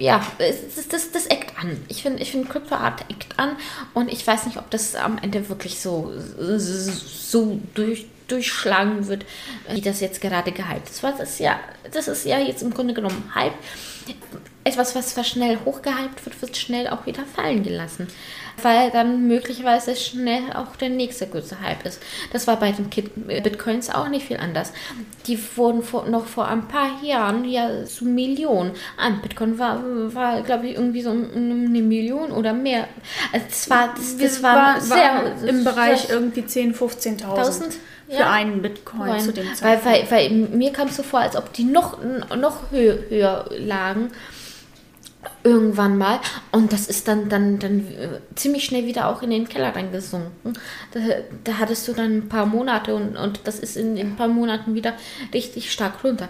ja, das, das, das eckt an. Ich finde, ich finde Crypto-Art eckt an und ich weiß nicht, ob das am Ende wirklich so, so durch, durchschlagen wird, wie das jetzt gerade gehypt ist. Weil das ist ja, das ist ja jetzt im Grunde genommen Hype. Etwas, was schnell hochgehypt wird, wird schnell auch wieder fallen gelassen. Weil dann möglicherweise schnell auch der nächste große Hype ist. Das war bei den Kit Bitcoins auch nicht viel anders. Die wurden vor, noch vor ein paar Jahren ja zu Millionen an. Bitcoin war, war glaube ich, irgendwie so eine Million oder mehr. Also das war, das, das war, war, sehr war im Bereich irgendwie 10.000, 15.000 1000, für ja. einen Bitcoin Coin. zu dem weil, Zeitpunkt. weil, weil mir kam es so vor, als ob die noch, noch höher, höher lagen. Irgendwann mal. Und das ist dann, dann, dann äh, ziemlich schnell wieder auch in den Keller reingesunken. Da, da hattest du dann ein paar Monate und, und das ist in, in ein paar Monaten wieder richtig stark runter.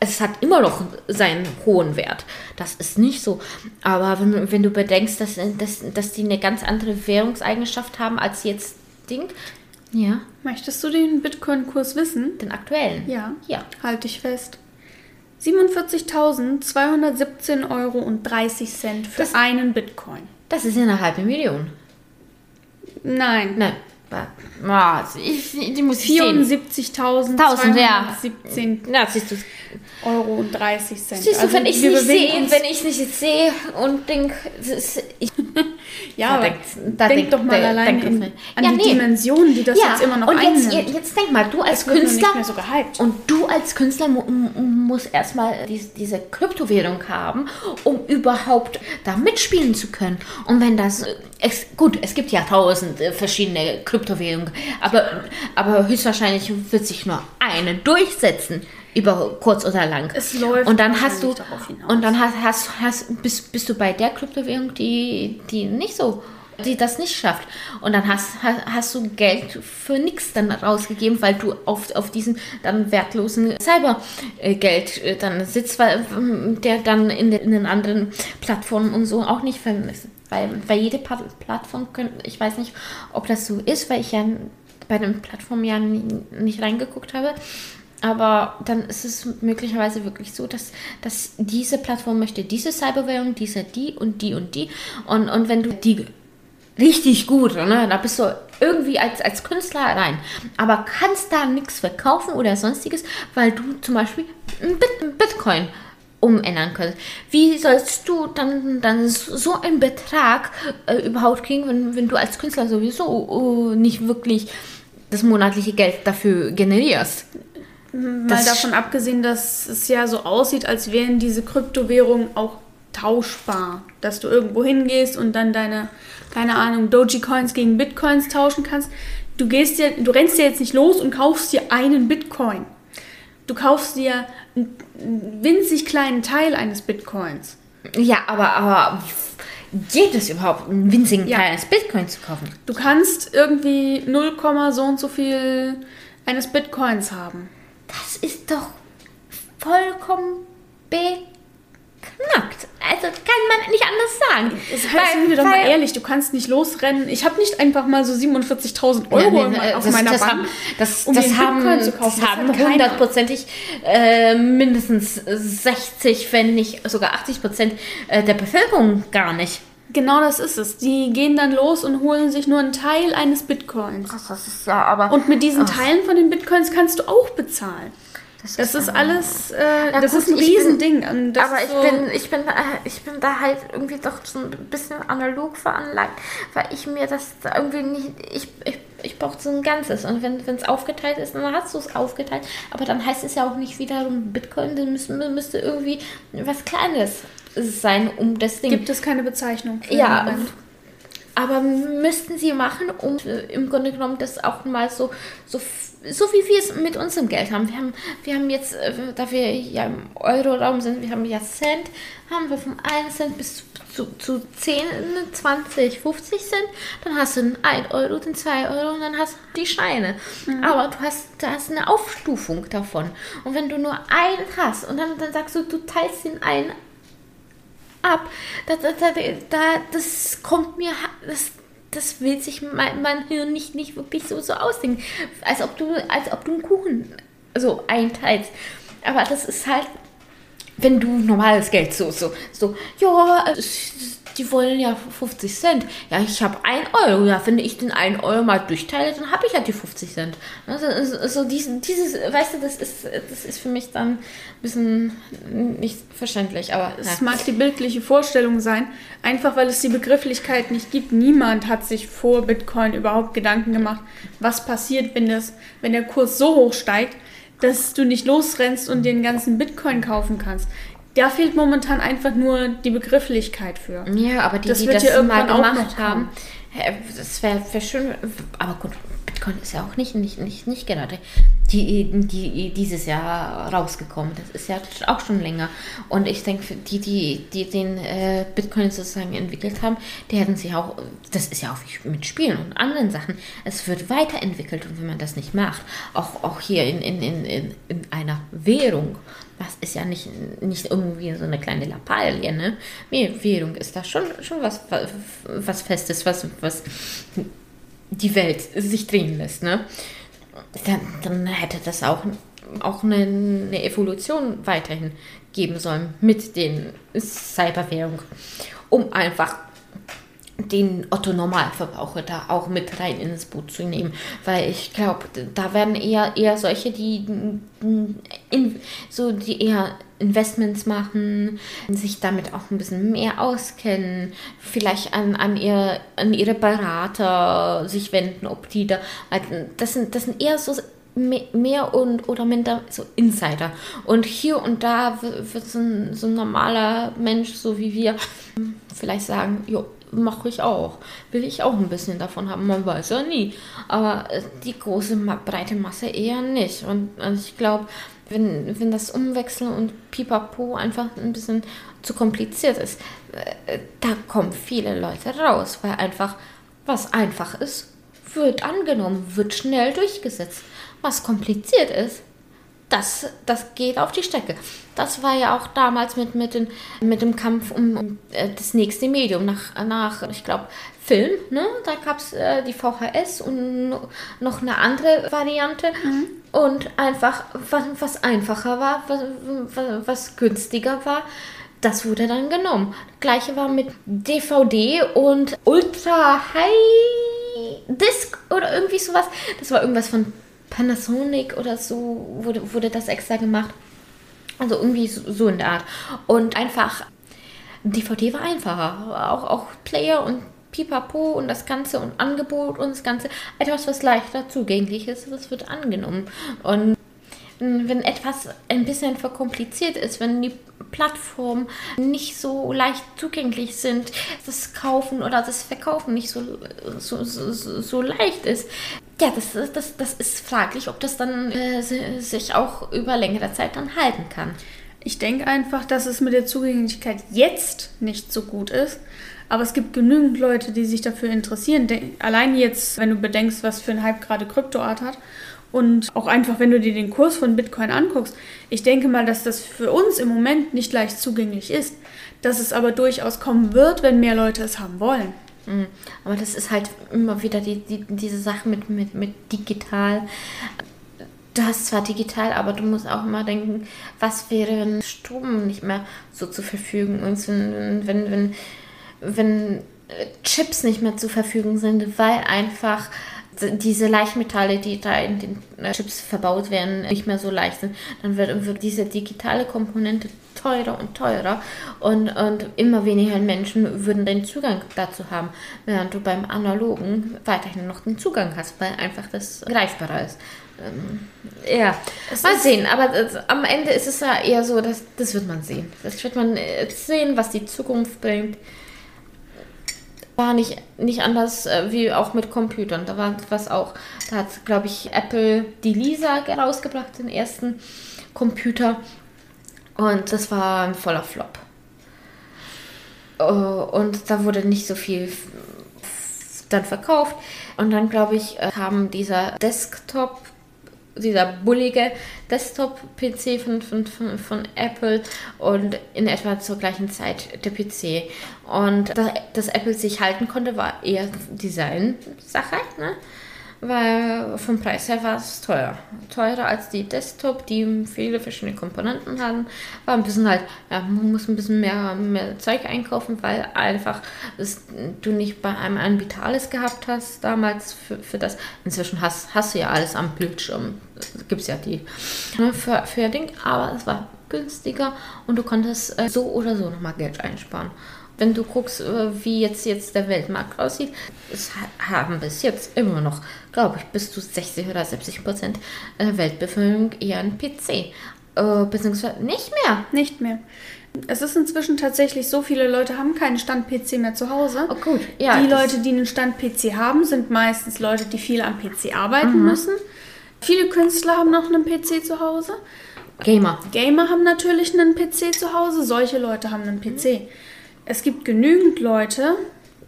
Es hat immer noch seinen hohen Wert. Das ist nicht so. Aber wenn, wenn du bedenkst, dass, dass, dass die eine ganz andere Währungseigenschaft haben als jetzt Ding. Ja. Möchtest du den Bitcoin-Kurs wissen? Den aktuellen? Ja. Ja. Halte ich fest. 47.217 Euro und 30 Cent für Das- einen Bitcoin. Das ist ja eine halbe Million. Nein. Nein. Ah, ich, die muss ich sehen. 74.217 Ja, siehst du. Euro und 30 Cent. Siehst du, Also wenn ich wir nicht sehe, wenn ich nicht sehe und denke, Ja, Da denkt- da denk denkt- doch mal allein denkt in, das an Ja, die nee. Dimension, die das jetzt immer noch und jetzt, einnimmt. jetzt denk mal, du als Es nur Künstler so und du als Künstler mu mu- musst erstmal diese, diese Kryptowährung haben, um überhaupt da mitspielen zu können. Und wenn das es, gut, es gibt ja tausend äh, verschiedene Kryptowährungen, aber, aber höchstwahrscheinlich wird sich nur eine durchsetzen über kurz oder lang. Es läuft und dann hast du und dann hast, hast, hast bist, bist du bei der Kryptowährung, die, die nicht so, die das nicht schafft. Und dann hast, hast, hast du Geld für nichts dann rausgegeben, weil du auf, auf diesen dann wertlosen Cybergeld äh, dann sitzt, weil ähm, der dann in, den- in den anderen Plattformen und so auch nicht vermisst. Weil, weil jede Plattform, ich weiß nicht, ob das so ist, weil ich ja bei den Plattformen ja nicht reingeguckt habe. Aber dann ist es möglicherweise wirklich so, dass, dass diese Plattform möchte diese Cyberwährung, diese die und die und die. Und, und wenn du die richtig gut, ne, da bist du irgendwie als, als Künstler rein. Aber kannst da nichts verkaufen oder sonstiges, weil du zum Beispiel ein Bitcoin umändern kannst. Wie sollst du dann, dann so einen Betrag äh, überhaupt kriegen, wenn, wenn du als Künstler sowieso äh, nicht wirklich das monatliche Geld dafür generierst? Mal Das- davon abgesehen, dass es ja so aussieht, als wären diese Kryptowährungen auch tauschbar. Dass du irgendwo hingehst und dann deine, keine Ahnung, Dogecoins gegen Bitcoins tauschen kannst. Du gehst dir, du rennst dir jetzt nicht los und kaufst dir einen Bitcoin. Du kaufst dir winzig kleinen Teil eines Bitcoins. Ja, aber, aber geht es überhaupt, einen winzigen Ja. Teil eines Bitcoins zu kaufen? Du kannst irgendwie 0, so und so viel eines Bitcoins haben. Das ist doch vollkommen beknackt. Also kann man nicht anders sagen. Heißt, sind wir doch mal ehrlich, du kannst nicht losrennen. Ich habe nicht einfach mal so 47.000 Euro nee, nee, auf das, meiner das Bank. haben, das, um das den haben, Bitcoin zu kaufen. Das haben hundertprozentig äh, mindestens 60, wenn nicht sogar 80 Prozent äh, der Bevölkerung gar nicht. Genau das ist es. Die gehen dann los und holen sich nur einen Teil eines Bitcoins. Das ist ja aber. Und mit diesen Teilen von den Bitcoins kannst du auch bezahlen. Das ist alles, äh, das gut, ist ein bin- Riesending. Das aber ist ich so- bin, ich bin, äh, ich bin da halt irgendwie doch so ein bisschen analog veranlagt, weil ich mir das da irgendwie nicht, ich, ich, ich brauche so ein Ganzes und wenn es aufgeteilt ist, dann hast du es aufgeteilt, aber dann heißt es ja auch nicht wiederum Bitcoin, dann müsste, müsste irgendwie was Kleines sein, um das Ding. gibt es keine Bezeichnung. Für ja, aber müssten sie machen, um äh, im Grunde genommen das auch mal so, so, so wie wir es mit unserem Geld haben. Wir haben, wir haben jetzt, äh, da wir ja im Euro-Raum sind, wir haben ja Cent, haben wir vom 1 Cent bis zu, zu 10, 20, 50 Cent. Dann hast du den 1 Euro, den 2 Euro und dann hast du die Scheine. Aber du hast, du hast eine Aufstufung davon. Und wenn du nur einen hast und dann, dann sagst du, du teilst den einen ab. Da, da, da, da, das kommt mir, das, das will sich mein, mein Hirn nicht, nicht wirklich so, so ausdenken. Als ob du, als ob du einen Kuchen so einteilst. Aber das ist halt, wenn du normales Geld so, so, so, ja, die wollen ja 50 Cent. Ja, ich habe 1 Euro. Ja, wenn ich den 1 Euro mal durchteile, dann habe ich ja die 50 Cent. Also, so, so diesen, dieses, weißt du, das ist, das ist für mich dann ein bisschen nicht verständlich. Aber Es ja. mag die bildliche Vorstellung sein, einfach weil es die Begrifflichkeit nicht gibt. Niemand hat sich vor Bitcoin überhaupt Gedanken gemacht, was passiert, wenn, das, wenn der Kurs so hoch steigt, dass du nicht losrennst und den ganzen Bitcoin kaufen kannst. Da fehlt momentan einfach nur die Begrifflichkeit für. Ja, aber die, Das die wird das ja mal gemacht haben, das wäre wär schön. Aber gut, Bitcoin ist ja auch nicht, nicht, nicht, nicht gerade die, die dieses Jahr rausgekommen. Das ist ja auch schon länger. Und ich denke, die, die, die den äh, Bitcoin sozusagen entwickelt haben, die hätten sich auch, das ist ja auch mit Spielen und anderen Sachen, es wird weiterentwickelt und wenn man das nicht macht, auch, auch hier in, in, in, in einer Währung, das ist ja nicht, nicht irgendwie so eine kleine Lappalie, ne? Währung ist da schon, schon was, was Festes, was, was die Welt sich drehen lässt, ne? dann, dann hätte das auch, auch eine, eine Evolution weiterhin geben sollen mit den Cyberwährungen, um einfach den Otto Normalverbraucher da auch mit rein ins Boot zu nehmen, weil ich glaube, da werden eher eher solche, die in, so die eher Investments machen, sich damit auch ein bisschen mehr auskennen, vielleicht an, an, ihr, an ihre Berater sich wenden, ob die da, das sind, das sind eher so mehr und oder minder so Insider. Und hier und da wird so ein, so ein normaler Mensch, so wie wir, vielleicht sagen, jo, mache ich auch. Will ich auch ein bisschen davon haben, man weiß ja nie. Aber äh, die große, breite Masse eher nicht. Und ich glaube, wenn, wenn das Umwechseln und Pipapo einfach ein bisschen zu kompliziert ist, äh, da kommen viele Leute raus, weil einfach was einfach ist, wird angenommen, wird schnell durchgesetzt. Was kompliziert ist, das, das geht auf die Strecke. Das war ja auch damals mit, mit, den, mit dem Kampf um, um äh, das nächste Medium nach, nach ich glaube, Film. Ne? Da gab es äh, die VHS und noch eine andere Variante. Mhm. Und einfach, was, was einfacher war, was, was, was günstiger war, das wurde dann genommen. Gleiche war mit DVD und Ultra High Disc oder irgendwie sowas. Das war irgendwas von Panasonic oder so wurde, wurde das extra gemacht. Also irgendwie so in der Art. Und einfach, DVD war einfacher. Auch, auch Player und Pipapo und das Ganze und Angebot und das Ganze. Etwas, was leichter zugänglich ist, das wird angenommen. Und wenn etwas ein bisschen verkompliziert ist, wenn die Plattformen nicht so leicht zugänglich sind, das Kaufen oder das Verkaufen nicht so, so, so, so leicht ist, ja, das, das, das ist fraglich, ob das dann äh, sich auch über längere Zeit dann halten kann. Ich denke einfach, dass es mit der Zugänglichkeit jetzt nicht so gut ist. Aber es gibt genügend Leute, die sich dafür interessieren. Allein jetzt, wenn du bedenkst, was für ein Hype gerade Kryptoart hat und auch einfach, wenn du dir den Kurs von Bitcoin anguckst, ich denke mal, dass das für uns im Moment nicht leicht zugänglich ist, dass es aber durchaus kommen wird, wenn mehr Leute es haben wollen. Mhm. Aber das ist halt immer wieder die, die, diese Sache mit, mit, mit digital. Du hast zwar digital, aber du musst auch immer denken, was wäre, wenn Strom nicht mehr so zur Verfügung ist, wenn, wenn, wenn, wenn Chips nicht mehr zur Verfügung sind, weil einfach diese Leichtmetalle, die da in den äh, Chips verbaut werden, nicht mehr so leicht sind, dann wird, wird diese digitale Komponente teurer und teurer und, und immer weniger Menschen würden den Zugang dazu haben, während du beim Analogen weiterhin noch den Zugang hast, weil einfach das greifbarer ist. Ähm, ja, es mal sehen, aber das, am Ende ist es ja eher so, dass das wird man sehen. Das wird man äh, sehen, was die Zukunft bringt war nicht, nicht anders äh, wie auch mit Computern. Da war was auch, da hat, glaube ich, Apple die Lisa rausgebracht, den ersten Computer. Und das war ein voller Flop. Uh, und da wurde nicht so viel dann verkauft. Und dann, glaube ich, äh, kam dieser Desktop dieser bullige Desktop-PC von, von, von, von, Apple und in etwa zur gleichen Zeit der PC. Und dass, dass Apple sich halten konnte, war eher Design-Sache. Ne? Weil vom Preis her war es teuer. Teurer als die Desktop, die viele verschiedene Komponenten hatten. War ein bisschen halt, ja, man muss ein bisschen mehr, mehr Zeug einkaufen, weil einfach es, du nicht bei einem ein Vitales gehabt hast damals für, für das. Inzwischen hast, hast du ja alles am Bildschirm. Gibt es ja die ne, für, für Ding, aber es war günstiger und du konntest äh, so oder so nochmal Geld einsparen wenn du guckst, äh, wie jetzt, jetzt der Weltmarkt aussieht, es haben bis jetzt immer noch, glaube ich, bis zu 60 oder 70 Prozent der Weltbevölkerung eher einen PC. Äh, beziehungsweise nicht mehr. Nicht mehr. Es ist inzwischen tatsächlich so, viele Leute haben keinen Stand-PC mehr zu Hause. Oh, gut. Ja, die Leute, die einen Stand-PC haben, sind meistens Leute, die viel am PC arbeiten mhm. müssen. Viele Künstler haben noch einen PC zu Hause. Gamer. Gamer haben natürlich einen PC zu Hause. Solche Leute haben einen PC. Mhm es gibt genügend Leute,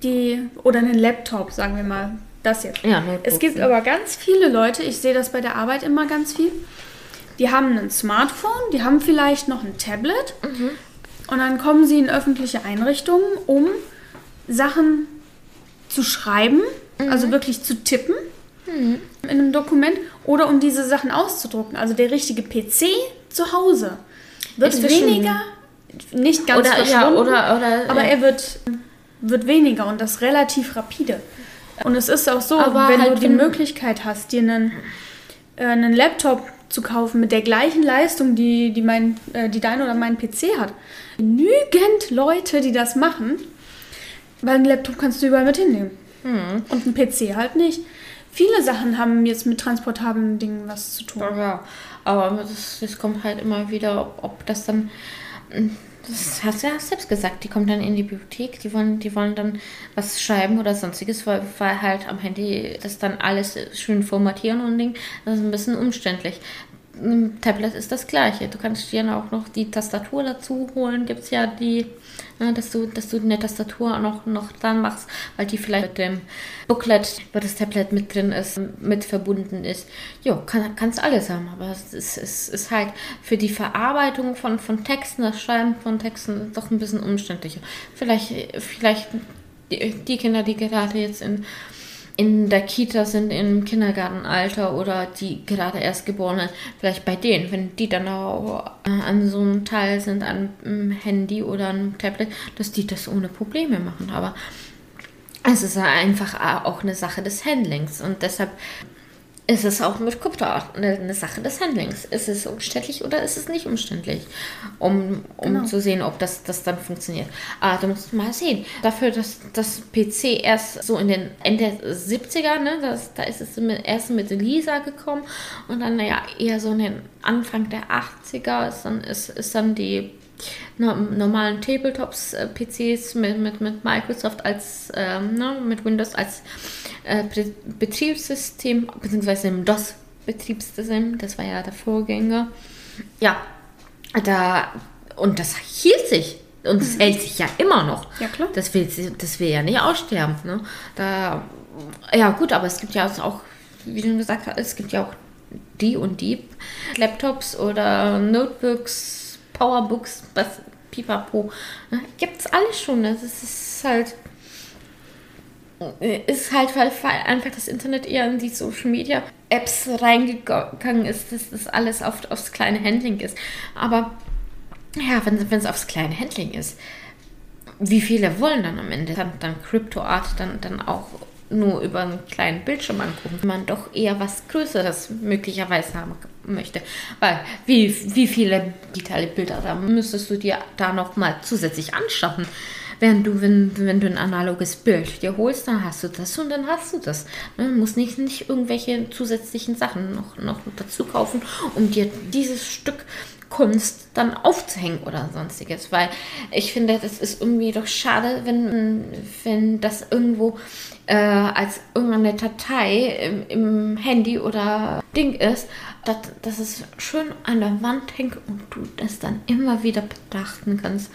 die, oder einen Laptop, sagen wir mal, das jetzt. Ja, es gibt aber ganz viele Leute, ich sehe das bei der Arbeit immer ganz viel, die haben ein Smartphone, die haben vielleicht noch ein Tablet mhm. und dann kommen sie in öffentliche Einrichtungen, um Sachen zu schreiben, mhm. also wirklich zu tippen. mhm. in einem Dokument oder um diese Sachen auszudrucken. Also der richtige PC zu Hause wird weniger, nicht ganz oder, ja, oder, oder, aber er wird, wird weniger und das relativ rapide. Und es ist auch so, aber wenn halt du die Möglichkeit hast, dir einen, äh, einen Laptop zu kaufen mit der gleichen Leistung, die, die, mein, äh, die dein oder mein PC hat. Genügend Leute, die das machen, weil einen Laptop kannst du überall mit hinnehmen. Mhm. Und einen PC halt nicht. Viele Sachen haben jetzt mit transportablen Dingen was zu tun. Ja, aber das, das kommt halt immer wieder, ob, ob das dann das hast du ja selbst gesagt, die kommen dann in die Bibliothek, die wollen, die wollen dann was schreiben oder sonstiges, weil, weil halt am Handy das dann alles schön formatieren und Ding. Das ist ein bisschen umständlich. Im Tablet ist das gleiche. Du kannst dir auch noch die Tastatur dazu holen. Gibt es ja die, ne, dass du, dass du eine Tastatur auch noch, noch dran machst, weil die vielleicht mit dem Booklet, wo das Tablet mit drin ist, mit verbunden ist. Jo, kann, kannst alles haben, aber es ist, es ist halt für die Verarbeitung von, von Texten, das Schreiben von Texten doch ein bisschen umständlicher. Vielleicht, vielleicht die, die Kinder, die gerade jetzt in in der Kita sind, im Kindergartenalter oder die gerade erst geborenen, vielleicht bei denen, wenn die dann auch äh, an so einem Teil sind, an einem Handy oder einem Tablet, dass die das ohne Probleme machen. Aber es ist einfach auch eine Sache des Handlings und deshalb ist es auch mit Kryptoart eine, eine, Sache des Handlings. Ist es umständlich oder ist es nicht umständlich? Um, um genau. zu sehen, ob das, das dann funktioniert. Aber du musst mal sehen. Dafür, dass das PC erst so in den Ende 70er, ne, das, da ist es erst mit Lisa gekommen und dann ja eher so in den Anfang der 80er ist dann, ist, ist dann die normalen Tabletops, äh, PCs mit, mit, mit Microsoft als, ähm, ne, mit Windows als äh, Betriebssystem, beziehungsweise im DOS-Betriebssystem, das war ja der Vorgänger. Ja, da, und das hielt sich. Und es mhm. hält sich ja immer noch. Ja, klar. Das will, das will ja nicht aussterben. Ne? Da, ja, gut, aber es gibt ja auch, wie du gesagt hast, es gibt ja auch die und die Laptops oder Notebooks, Powerbooks, was pipapo. Ne? Gibt es alles schon. Das ist halt ist halt, weil einfach das Internet eher in die Social Media Apps reingegangen ist, dass das alles auf, aufs kleine Handling ist. Aber ja, wenn es aufs kleine Handling ist, wie viele wollen dann am Ende dann, dann Crypto Art dann, dann auch nur über einen kleinen Bildschirm angucken, man doch eher was Größeres möglicherweise haben möchte. Weil wie, wie viele digitale Bilder da müsstest du dir da noch mal zusätzlich anschaffen? Während du, wenn, wenn du ein analoges Bild dir holst, dann hast du das und dann hast du das. Ne? Du musst nicht, nicht irgendwelche zusätzlichen Sachen noch, noch dazu kaufen, um dir dieses Stück Kunst dann aufzuhängen oder sonstiges. Weil ich finde, das ist irgendwie doch schade, wenn, wenn das irgendwo äh, als irgendeine Datei im, im, Handy oder Ding ist, dass, dass es schön an der Wand hängt und du das dann immer wieder betrachten kannst.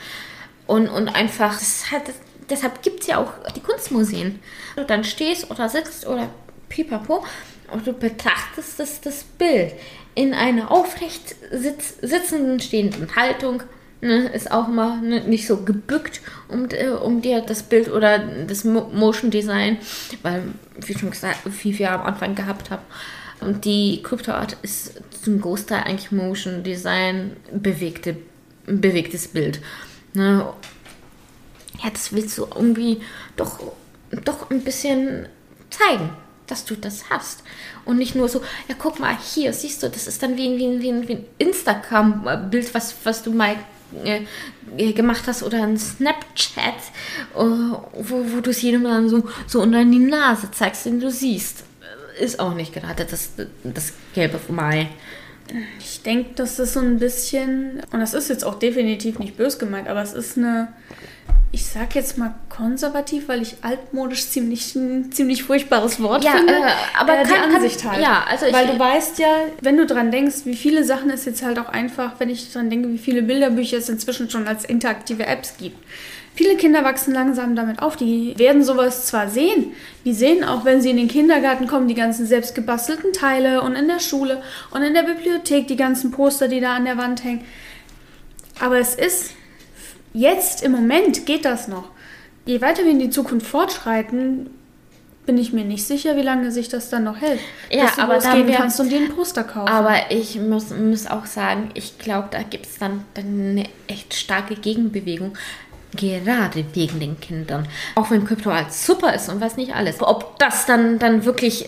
Und, und einfach, hat, deshalb gibt es ja auch die Kunstmuseen. Du dann stehst oder sitzt oder pipapo und du betrachtest das, das Bild in einer aufrecht sitz, sitzenden, stehenden Haltung. Ne, ist auch mal ne, nicht so gebückt um, äh, um dir das Bild oder das Mo Motion Design, weil, wie schon gesagt, wie wir am Anfang gehabt haben, und die Kryptoart ist zum Großteil eigentlich Motion Design, bewegte, bewegtes Bild. Ne? Ja, das willst du irgendwie doch, doch ein bisschen zeigen, dass du das hast. Und nicht nur so, ja, guck mal, hier, siehst du, das ist dann wie, ein, wie, ein, wie ein, Instagram-Bild, was, was du mal äh, äh gemacht hast oder ein Snapchat, äh, wo, wo du es jedem dann so, so unter die Nase zeigst, den du siehst. Ist auch nicht gerade das, das gelbe Mai. Ich denke, das ist so ein bisschen, und das ist jetzt auch definitiv nicht bös gemeint, aber es ist eine, ich sag jetzt mal konservativ, weil ich altmodisch ziemlich ein ziemlich furchtbares Wort ja, finde. Äh, aber äh, die kann, Ansicht halt. Ja, also weil du weißt ja, wenn du dran denkst, wie viele Sachen es jetzt halt auch einfach, wenn ich dran denke, wie viele Bilderbücher es inzwischen schon als interaktive Apps gibt. Viele Kinder wachsen langsam damit auf. Die werden sowas zwar sehen, die sehen auch, wenn sie in den Kindergarten kommen, die ganzen selbstgebastelten Teile und in der Schule und in der Bibliothek die ganzen Poster, die da an der Wand hängen. Aber es ist jetzt im Moment geht das noch. Je weiter wir in die Zukunft fortschreiten, bin ich mir nicht sicher, wie lange sich das dann noch hält. Ja, dass du aber dann wär- kannst und dir ein Poster kaufen. Aber ich muss, muss auch sagen, ich glaube, da gibt es dann, dann eine echt starke Gegenbewegung. Gerade wegen den Kindern. Auch wenn Krypto als super ist und was nicht alles. Ob das dann, dann wirklich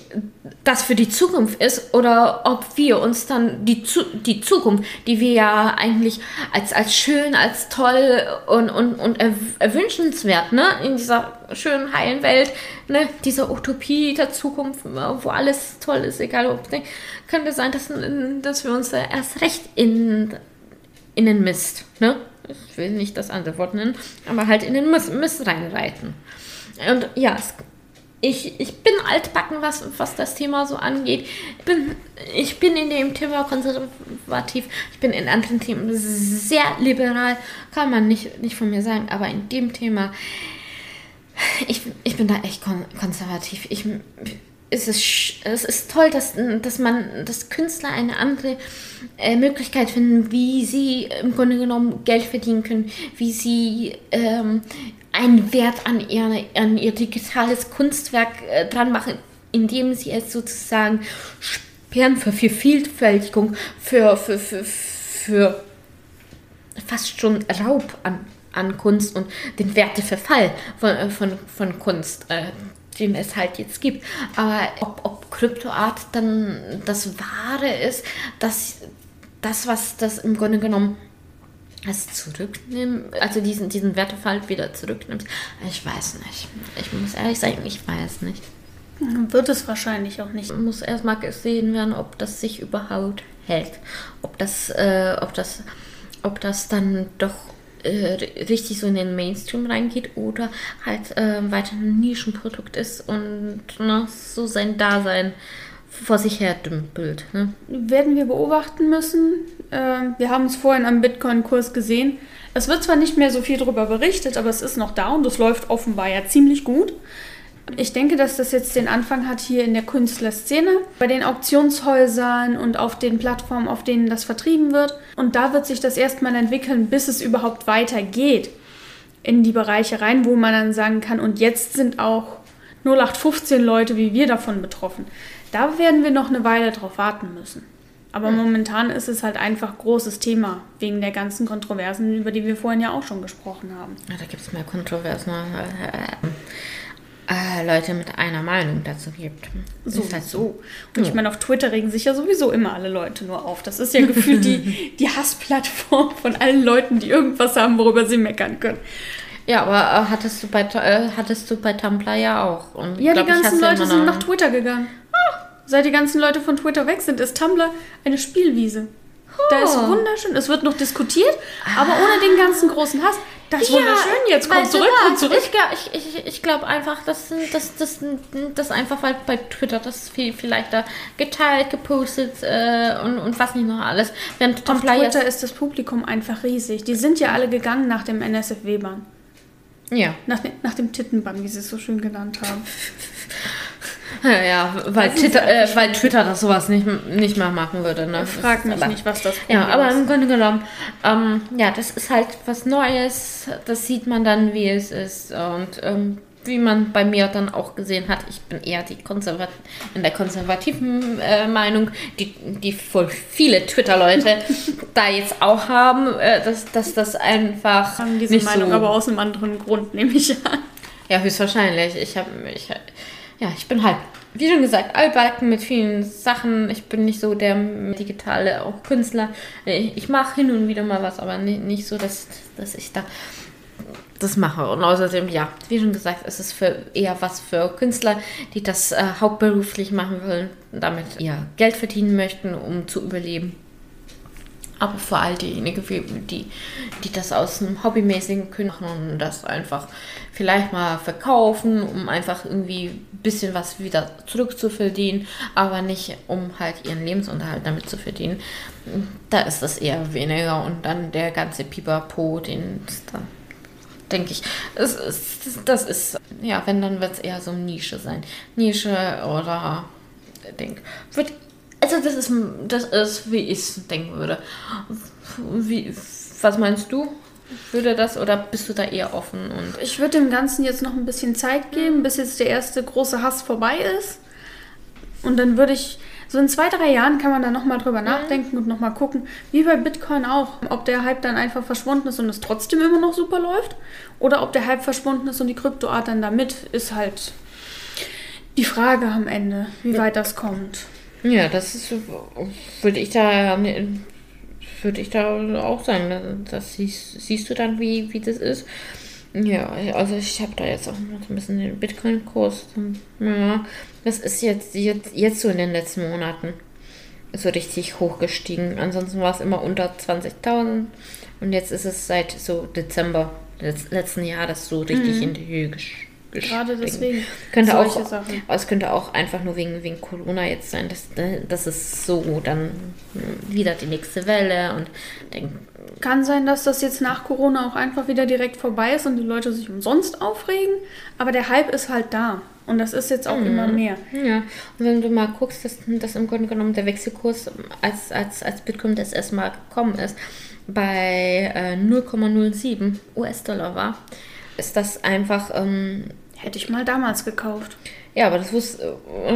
das für die Zukunft ist oder ob wir uns dann die, Zu die Zukunft, die wir ja eigentlich als, als schön, als toll und, und, und erw- erwünschenswert, ne, in dieser schönen, heilen Welt, ne, dieser Utopie der Zukunft, wo alles toll ist, egal ob, ne, könnte sein, dass, dass wir uns erst recht in, in den Mist, ne? Ich will nicht das andere Wort nennen, aber halt in den Mist, Mist reinreiten. Und ja, es, ich, ich bin altbacken, was, was das Thema so angeht. Ich bin, ich bin in dem Thema konservativ, ich bin in anderen Themen sehr liberal, kann man nicht, nicht von mir sagen, aber in dem Thema, ich, ich bin da echt kon konservativ. Ich, ist, sch- es ist toll, dass, dass man, dass Künstler eine andere äh, Möglichkeit finden, wie sie im Grunde genommen Geld verdienen können, wie sie ähm, einen Wert an ihr, an ihr digitales Kunstwerk äh, dran machen, indem sie es sozusagen sperren für Vielfältigung, für, für, für, für fast schon Raub an, an Kunst und den Werteverfall von, von, von Kunst, äh, den es halt jetzt gibt. Aber ob, ob Kryptoart dann das Wahre ist, das, das was das im Grunde genommen es zurücknimmt, also diesen, diesen Wertefall wieder zurücknimmt, ich weiß nicht. Ich muss ehrlich sagen, ich weiß nicht. Wird es wahrscheinlich auch nicht. muss erstmal gesehen werden, ob das sich überhaupt hält. Ob das, äh, ob das, ob das dann doch richtig so in den Mainstream reingeht oder halt äh, weiter ein Nischenprodukt ist und ne, so sein Dasein vor sich her dümpelt. Ne? Werden wir beobachten müssen. Äh, wir haben es vorhin am Bitcoin-Kurs gesehen. Es wird zwar nicht mehr so viel darüber berichtet, aber es ist noch da und es läuft offenbar ja ziemlich gut. Ich denke, dass das jetzt den Anfang hat hier in der Künstlerszene, bei den Auktionshäusern und auf den Plattformen, auf denen das vertrieben wird. Und da wird sich das erstmal entwickeln, bis es überhaupt weitergeht in die Bereiche rein, wo man dann sagen kann, und jetzt sind auch 0815 Leute wie wir davon betroffen. Da werden wir noch eine Weile drauf warten müssen. Aber momentan ist es halt einfach großes Thema, wegen der ganzen Kontroversen, über die wir vorhin ja auch schon gesprochen haben. Ja, da gibt es mehr Kontroversen. Äh, Leute mit einer Meinung dazu gibt. So, Ist halt so. Und ich meine, auf Twitter regen sich ja sowieso immer alle Leute nur auf. Das ist ja gefühlt die, die Hassplattform von allen Leuten, die irgendwas haben, worüber sie meckern können. Ja, aber äh, hattest du bei äh, hattest du bei Tumblr ja auch. Und Ja, glaub, die ganzen Leute sind nach Twitter gegangen. Seit die ganzen Leute von Twitter weg sind, ist Tumblr eine Spielwiese. Da ist wunderschön. Es wird noch diskutiert, aber ohne den ganzen großen Hass. Das ist Ja, wunderschön. Jetzt du zurück und zurück. Ich glaube ich, ich, ich glaub einfach, dass das, das, das einfach, weil bei Twitter das viel, vielleicht da geteilt, gepostet äh, und, und was nicht noch alles. Während Auf. Twitter ist das Publikum einfach riesig. Die sind ja alle gegangen nach dem NSFW-Bann. Ja. Nach, dem- nach dem Tittenbann, wie sie es so schön genannt haben. Ja, ja, weil, Twitter, äh, weil Twitter das sowas nicht, nicht mehr machen würde. Ne? Frag mich aber, nicht, was das Ja, aber ist. im Grunde genommen, ähm, ja, das ist halt was Neues. Das sieht man dann, wie es ist. Und ähm, wie man bei mir dann auch gesehen hat, ich bin eher die Konservat in der konservativen äh, Meinung, die, die voll viele Twitter-Leute da jetzt auch haben, äh, dass, dass das einfach haben diese Meinung so aber aus einem anderen Grund, nehme ich an. ja, höchstwahrscheinlich. Ich habe ich, ja, ich bin halt, wie schon gesagt, altbacken mit vielen Sachen. Ich bin nicht so der digitale auch Künstler. Ich, ich mache hin und wieder mal was, aber nicht, nicht so, dass, dass ich da das mache. Und außerdem, ja, wie schon gesagt, es ist für eher was für Künstler, die das äh, hauptberuflich machen wollen, damit ihr Geld verdienen möchten, um zu überleben. Aber vor allem diejenigen, die, die das aus einem hobbymäßigen können und das einfach vielleicht mal verkaufen, um einfach irgendwie ein bisschen was wieder zurückzuverdienen, aber nicht um halt ihren Lebensunterhalt damit zu verdienen. Da ist das eher weniger und dann der ganze Pipapo, den es dann denke ich. Es ist, das ist, ja, wenn, dann wird es eher so eine Nische sein. Nische oder, denk, wird, also das ist, das ist, wie ich es denken würde. Wie, was meinst du? würde das oder bist du da eher offen? Und ich würde dem Ganzen jetzt noch ein bisschen Zeit geben, bis jetzt der erste große Hass vorbei ist. Und dann würde ich, so in zwei, drei Jahren kann man da nochmal drüber nachdenken und nochmal gucken, wie bei Bitcoin auch, ob der Hype dann einfach verschwunden ist und es trotzdem immer noch super läuft oder ob der Hype verschwunden ist und die Kryptoart dann damit ist halt die Frage am Ende, wie weit das kommt. Ja, das ist, würde ich da, würde ich da auch sagen, das siehst, siehst du dann, wie, wie das ist. Ja, also ich habe da jetzt auch noch ein bisschen den Bitcoin-Kurs. Ja, das ist jetzt, jetzt, jetzt so in den letzten Monaten so richtig hochgestiegen. Ansonsten war es immer unter 20.000 und jetzt ist es seit so Dezember des letzten Jahres so richtig mhm. in die Höhe gestiegen Gerade deswegen. Könnte auch, Sachen. Es könnte auch einfach nur wegen, wegen Corona jetzt sein, dass, dass es so dann wieder die nächste Welle und kann sein, dass das jetzt nach Corona auch einfach wieder direkt vorbei ist und die Leute sich umsonst aufregen, aber der Hype ist halt da. Und das ist jetzt auch mhm. immer mehr. Ja, und wenn du mal guckst, dass, dass im Grunde genommen der Wechselkurs, als, als, als Bitcoin das erstmal gekommen ist, bei äh, 0,07 US-Dollar war, ist das einfach ähm, Hätte ich mal damals gekauft. Ja, aber das, wus äh,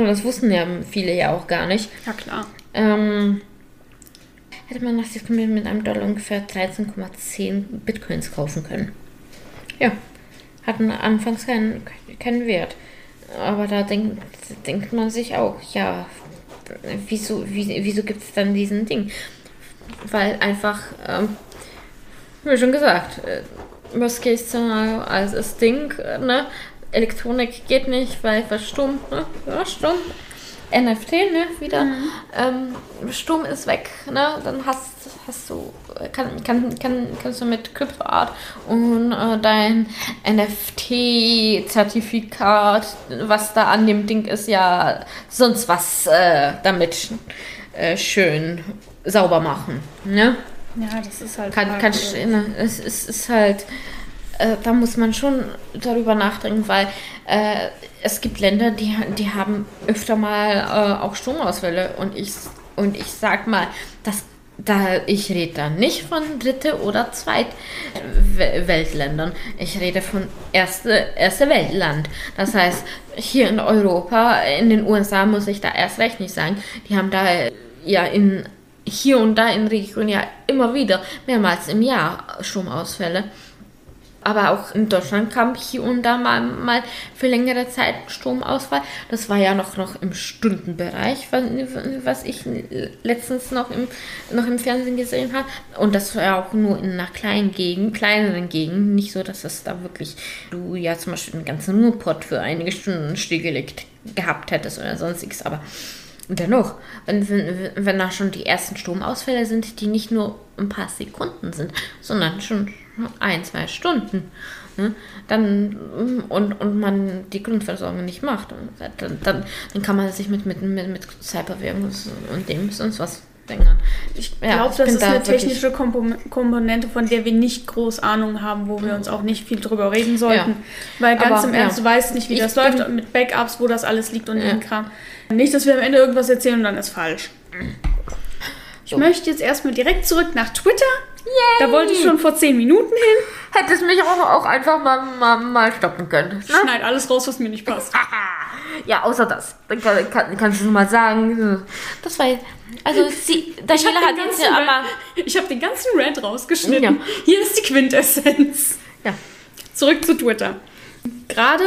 das wussten ja viele ja auch gar nicht. Ja, klar. Ähm, hätte man nach diesem mit einem Dollar ungefähr 13,10 Bitcoins kaufen können. Ja, hatten anfangs keinen, keinen Wert. Aber da denkt, denkt man sich auch, ja, wieso, wieso gibt es dann diesen Ding? Weil einfach, ähm, wie schon gesagt, äh, Worst Case Szenario als das Ding, ne? Elektronik geht nicht, weil verstummt, ne? Ja, stumm. NFT, ne, wieder. Mhm. Ähm, Sturm ist weg, ne? Dann hast, hast du, kann, kann, kann, kannst du mit CryptoArt und äh, dein NFT-Zertifikat, was da an dem Ding ist, ja sonst was äh, damit äh, schön sauber machen, ne? Ja, das ist halt. Kann, kann, ne, es, es ist halt äh, da muss man schon darüber nachdenken, weil äh, es gibt Länder, die, die haben öfter mal äh, auch Stromausfälle und ich, und ich sag mal, das da, ich rede da nicht von dritte oder zweit Weltländern. Ich rede von erste, erste Weltland. Das heißt, hier in Europa, in den USA muss ich da erst recht nicht sagen, die haben da ja in hier und da in Regionen ja immer wieder mehrmals im Jahr Stromausfälle aber auch in Deutschland kam hier und da mal, mal für längere Zeit Stromausfall. Das war ja noch, noch im Stundenbereich, was, ich letztens noch im, noch im Fernsehen gesehen habe. Und das war ja auch nur in einer kleinen Gegend, kleineren Gegend. Nicht so, dass es da wirklich, du ja zum Beispiel einen ganzen Ruhrpott für einige Stunden stillgelegt gehabt hättest oder sonstiges. Aber dennoch, wenn, wenn, wenn da schon die ersten Stromausfälle sind, die nicht nur ein paar Sekunden sind, sondern schon ein, zwei Stunden, ne, dann und, und man die Grundversorgung nicht macht, dann, dann, dann kann man sich mit, mit, mit, mit Cyberwährung und dem sonst was denken. Ich glaube, ja, das ist da eine technische Komponente, von der wir nicht groß Ahnung haben, wo wir uns auch nicht viel drüber reden sollten. Ja. Weil ganz Aber, im Ernst, ja. du weißt nicht, wie das läuft, mit Backups, wo das alles liegt und ja. den Kram. Nicht, dass wir am Ende irgendwas erzählen und dann ist falsch. Ich so. möchte jetzt erstmal direkt zurück nach Twitter. Yay. Da wollte ich schon vor zehn Minuten hin. Hättest mich auch, auch einfach mal, mal, mal stoppen können. Ne? Schneid alles raus, was mir nicht passt. ja, außer das. Dann kann, kann, kannst du mal sagen. Das war. Also, sie, Daniela hat jetzt ja aber. Ich habe den ganzen Rant rausgeschnitten. Ja. Hier ist die Quintessenz. Ja. Zurück zu Twitter. Gerade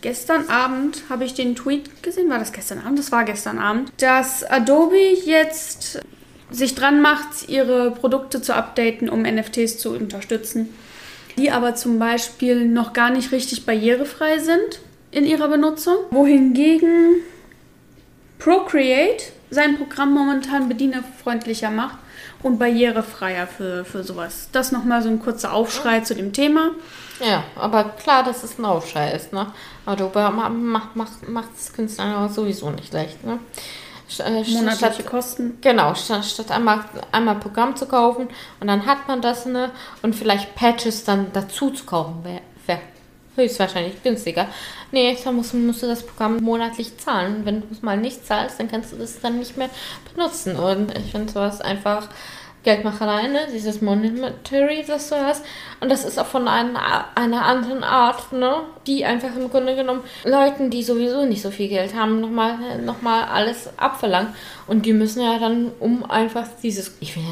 gestern Abend habe ich den Tweet gesehen. War das gestern Abend? Das war gestern Abend. Dass Adobe jetzt sich dran macht, ihre Produkte zu updaten, um NFTs zu unterstützen, die aber zum Beispiel noch gar nicht richtig barrierefrei sind in ihrer Benutzung. Wohingegen Procreate sein Programm momentan bedienerfreundlicher macht und barrierefreier für, für sowas. Das nochmal so ein kurzer Aufschrei zu dem Thema. Ja, aber klar, dass es ein Aufschrei ist, ne? Adobe macht, macht, es Künstlern sowieso nicht leicht, ne? Äh, monatliche statt, Kosten. Genau, statt, statt einmal, einmal Programm zu kaufen und dann hat man das ne, und vielleicht Patches dann dazu zu kaufen, wäre wär höchstwahrscheinlich günstiger. Nee, dann musst, musst du das Programm monatlich zahlen. Wenn du es mal nicht zahlst, dann kannst du das dann nicht mehr benutzen. Und ich finde sowas einfach Geldmacherei, ne? dieses Monetary, das du hast. Und das ist auch von einer, einer anderen Art, ne? die einfach im Grunde genommen Leuten, die sowieso nicht so viel Geld haben, nochmal noch mal alles abverlangen. Und die müssen ja dann um einfach dieses, ich finde,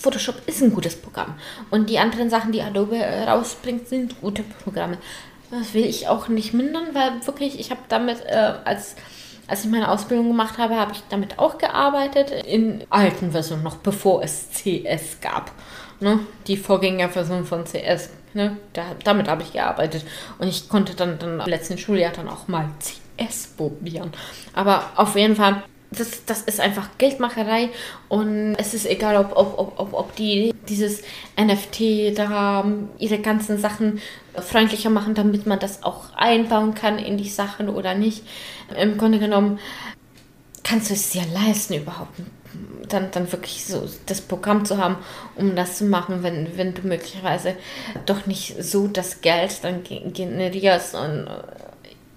Photoshop ist ein gutes Programm. Und die anderen Sachen, die Adobe rausbringt, sind gute Programme. Das will ich auch nicht mindern, weil wirklich, ich habe damit äh, als als ich meine Ausbildung gemacht habe, habe ich damit auch gearbeitet, in alten Versionen, noch bevor es CS gab. Ne? Die Vorgängerversion von CS. Ne? Da, damit habe ich gearbeitet. Und ich konnte dann, dann im letzten Schuljahr dann auch mal CS probieren. Aber auf jeden Fall das, das ist einfach Geldmacherei und es ist egal, ob, ob, ob, ob die dieses NFT da ihre ganzen Sachen freundlicher machen, damit man das auch einbauen kann in die Sachen oder nicht. Im Grunde genommen kannst du es dir leisten, überhaupt dann, dann wirklich so das Programm zu haben, um das zu machen, wenn, wenn du möglicherweise doch nicht so das Geld dann generierst. Und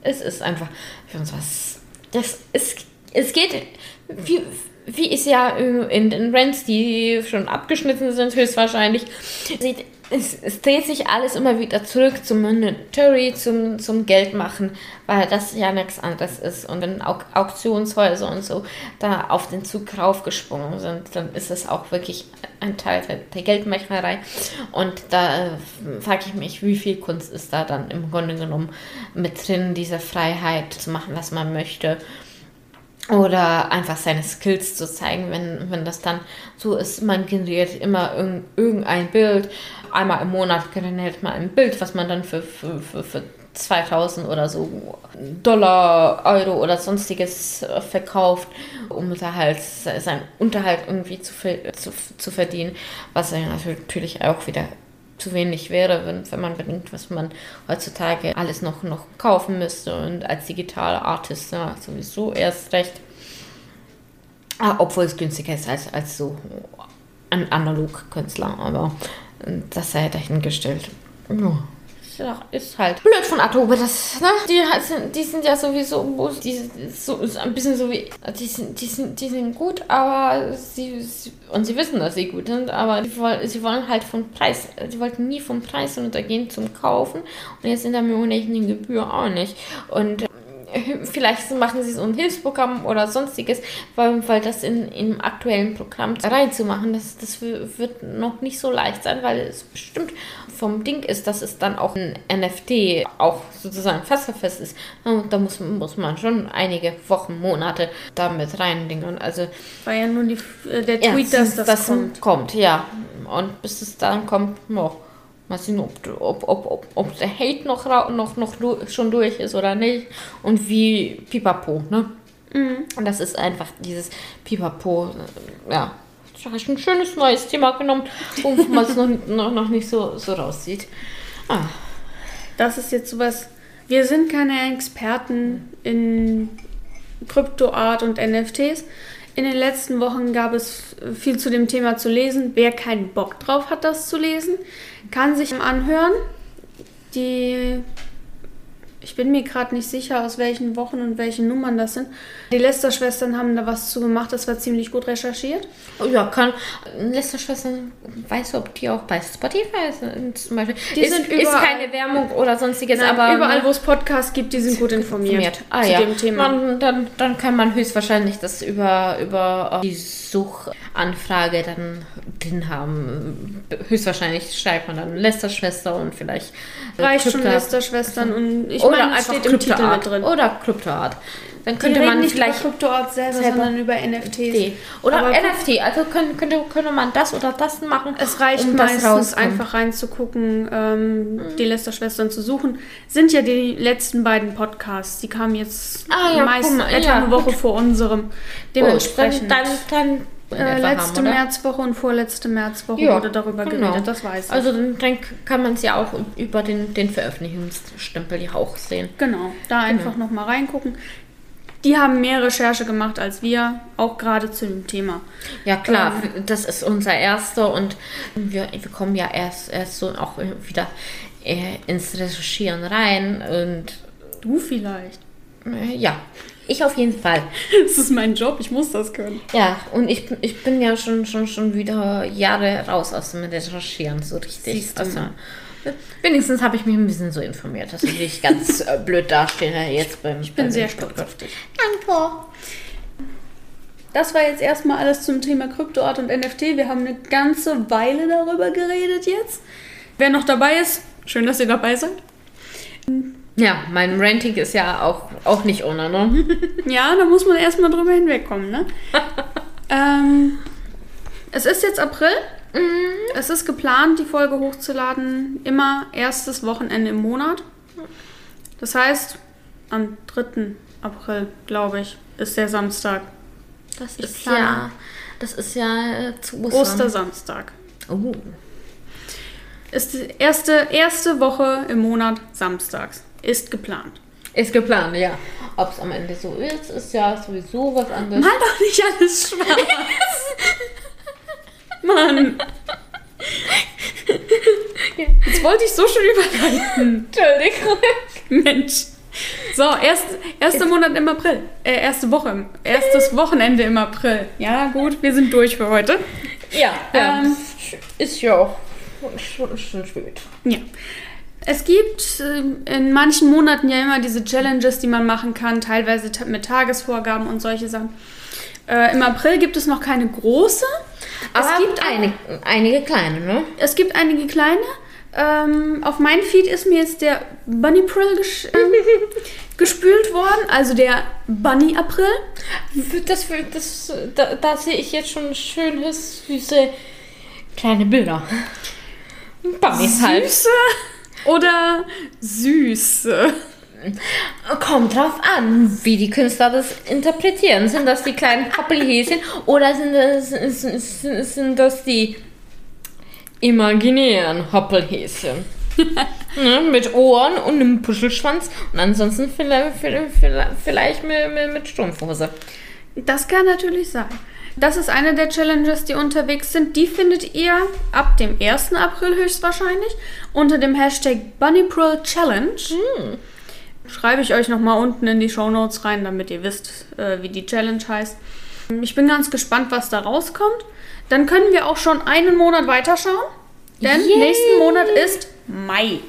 es ist einfach für uns was. Das ist es geht, wie, wie ist ja in den Rents, die schon abgeschnitten sind, höchstwahrscheinlich, es, es, dreht sich alles immer wieder zurück zum Monetary, zum, zum Geldmachen, weil das ja nichts anderes ist. Und wenn Auk Auktionshäuser und so da auf den Zug raufgesprungen sind, dann ist es auch wirklich ein Teil der, der Geldmacherei. Und da äh, frage ich mich, wie viel Kunst ist da dann im Grunde genommen mit drin, diese Freiheit zu machen, was man möchte oder einfach seine Skills zu zeigen, wenn, wenn das dann so ist. Man generiert immer irgendein Bild. Einmal im Monat generiert man ein Bild, was man dann für, für, für, für 2000 oder so Dollar, Euro oder sonstiges verkauft, um da halt seinen Unterhalt irgendwie zu, zu, zu verdienen, was natürlich auch wieder zu wenig wäre, wenn, wenn man bedenkt, was man heutzutage alles noch, noch kaufen müsste und als digitaler Artist ja, sowieso erst recht. Ah, obwohl es günstiger ist als, als so ein Analog-Künstler, aber das sei dahingestellt. Ja ja, ist halt blöd von Adobe. Das, ne? die, sind, die sind ja sowieso die, so, ein bisschen so wie. Die sind, die sind, die sind gut, aber sie, sie und sie wissen, dass sie gut sind, aber die, sie wollen halt vom Preis. Sie wollten nie vom Preis runtergehen zum Kaufen und jetzt in der monatlichen Gebühr auch nicht. Und vielleicht machen sie so ein Hilfsprogramm oder sonstiges, weil, weil das in, im aktuellen Programm reinzumachen, das, das wird noch nicht so leicht sein, weil es bestimmt vom Ding ist, dass es dann auch ein NFT auch sozusagen fest ist. Und da muss, muss man schon einige Wochen, Monate damit reindingen. Also war ja nun die, äh, der Tweet, ja, dass das, das kommt. kommt. Ja, und bis es dann kommt, oh, Mal sehen, ob, ob, ob, ob, ob der Hate noch, noch, noch schon durch ist oder nicht. Und wie Pipapo, ne? Mhm. Und das ist einfach dieses Pipapo, äh, ja. Ich habe ein schönes neues Thema genommen, wo man es noch, noch, noch nicht so, so raussieht. Ah. Das ist jetzt sowas. Wir sind keine Experten in Kryptoart und NFTs. In den letzten Wochen gab es viel zu dem Thema zu lesen. Wer keinen Bock drauf hat, das zu lesen, kann sich anhören. Die ich bin mir gerade nicht sicher, aus welchen Wochen und welchen Nummern das sind. Die Lester-Schwestern haben da was zu gemacht, das war ziemlich gut recherchiert. Oh ja, kann. Lester-Schwestern, weißt du, ob die auch bei Spotify sind zum Beispiel? Die ist, sind überall, ist keine Werbung oder sonstiges, nein, aber. Überall, wo es Podcasts gibt, die sind gut informiert, informiert. Ah, zu ja. dem Thema. Man, dann, dann kann man höchstwahrscheinlich das über, über die Suchanfrage dann drin haben. Höchstwahrscheinlich schreibt man dann Lester-Schwester und vielleicht. Reicht schon Lester-Schwestern und ich oder einfach steht im Titel mit drin. Oder Kryptoart. Dann könnte man nicht vielleicht über Kryptoart selber, selber, sondern über NFTs. Oder Aber NFT. Also könnte, könnte, könnte man das oder das machen. Es reicht um meistens einfach reinzugucken, ähm, mhm. die Lester-Schwestern zu suchen. Sind ja die letzten beiden Podcasts. Die kamen jetzt ah, ja, meist etwa ja, eine Woche gut. vor unserem. Dementsprechend. Dann, dann, dann äh, letzte haben, Märzwoche und vorletzte Märzwoche ja, wurde darüber genau. geredet, das weiß ich. Also dann kann man es ja auch über den, den Veröffentlichungsstempel ja auch sehen. Genau, da genau. einfach nochmal reingucken. Die haben mehr Recherche gemacht als wir, auch gerade zu dem Thema. Ja klar, ähm, das ist unser erster und wir, wir kommen ja erst, erst so auch wieder ins Recherchieren rein und... Du vielleicht. Äh, ja. Ich auf jeden Fall. Das ist mein Job, ich muss das können. Ja, und ich, ich bin ja schon, schon, schon wieder Jahre raus aus dem Recherchieren, so richtig. Siehst du Also, mal. wenigstens habe ich mich ein bisschen so informiert, dass ich nicht ganz äh, blöd dastehe jetzt beim Ich bin sehr stolz auf dich. Danke. Das war jetzt erstmal alles zum Thema Kryptoart und NFT. Wir haben eine ganze Weile darüber geredet jetzt. Wer noch dabei ist, schön, dass ihr dabei seid. Ja, mein Ranting ist ja auch, auch nicht ohne, ne? Ja, da muss man erstmal drüber hinwegkommen, ne? ähm, es ist jetzt April. Es ist geplant, die Folge hochzuladen, immer erstes Wochenende im Monat. Das heißt, am 3. April, glaube ich, ist der Samstag. Das ist plane. ja, das ist ja äh, zu Ostern. Ostersamstag. Oh. Ist die erste, erste Woche im Monat samstags. Ist geplant. Ist geplant, ja. Ob es am Ende so ist, ist ja sowieso was anderes. Mal doch nicht alles schwarz. Mann. Jetzt wollte ich so schön überleiten. Entschuldigung. Mensch. So, erst, erster Monat im April. Äh, erste Woche. im- Erstes Wochenende im April. Ja, gut, wir sind durch für heute. Ja, ja. Ähm, ist ja auch schon, schon spät. Ja. Es gibt ähm, in manchen Monaten ja immer diese Challenges, die man machen kann, teilweise mit Tagesvorgaben und solche Sachen. Äh, Im April gibt es noch keine große. Aber es gibt einig, einige kleine, ne? Es gibt einige kleine. Ähm, auf mein Feed ist mir jetzt der Bunny April ges ähm, gespült worden, also der Bunny April. Das, das, da, da sehe ich jetzt schon schöne, süße kleine Bilder. Bunnies halt. Süße oder süße? Kommt drauf an, wie die Künstler das interpretieren. Sind das die kleinen Pappelhäschen oder sind das, sind, sind, das die imaginären Hoppelhäschen? ne, mit Ohren und einem Puschelschwanz und ansonsten vielleicht, vielleicht, vielleicht mit, mit, mit Strumpfhose. Das kann natürlich sein. Das ist eine der Challenges, die unterwegs sind. Die findet ihr ab dem 1. April höchstwahrscheinlich unter dem Hashtag BunnyPril Challenge. Schreibe ich euch nochmal unten in die Show Notes rein, damit ihr wisst, äh, wie die Challenge heißt. Ich bin ganz gespannt, was da rauskommt. Dann können wir auch schon einen Monat weiterschauen. Denn Yay! nächsten Monat ist Mai.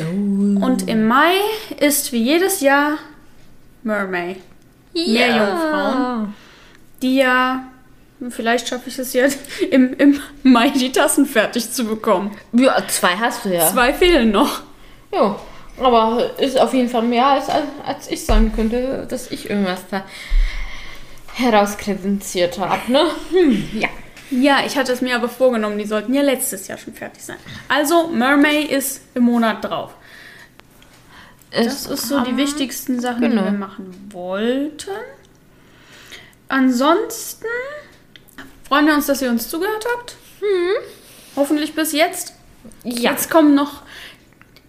Und im Mai ist wie jedes Jahr Mermay. Meerjungfrauen. die ja, vielleicht schaffe ich es ja im, im Mai die Tassen fertig zu bekommen. Ja, zwei hast du ja. Zwei fehlen noch. Ja, aber ist auf jeden Fall mehr als, als ich sagen könnte, dass ich irgendwas da herauskredenziert habe, ne? Hm, ja. Ja, ich hatte es mir aber vorgenommen, die sollten ja letztes Jahr schon fertig sein. Also, Mermay ist im Monat drauf. Das ist so die wichtigsten Sachen, genau. die wir machen wollten. Ansonsten freuen wir uns, dass ihr uns zugehört habt. Hoffentlich bis jetzt. Ja. Jetzt kommen noch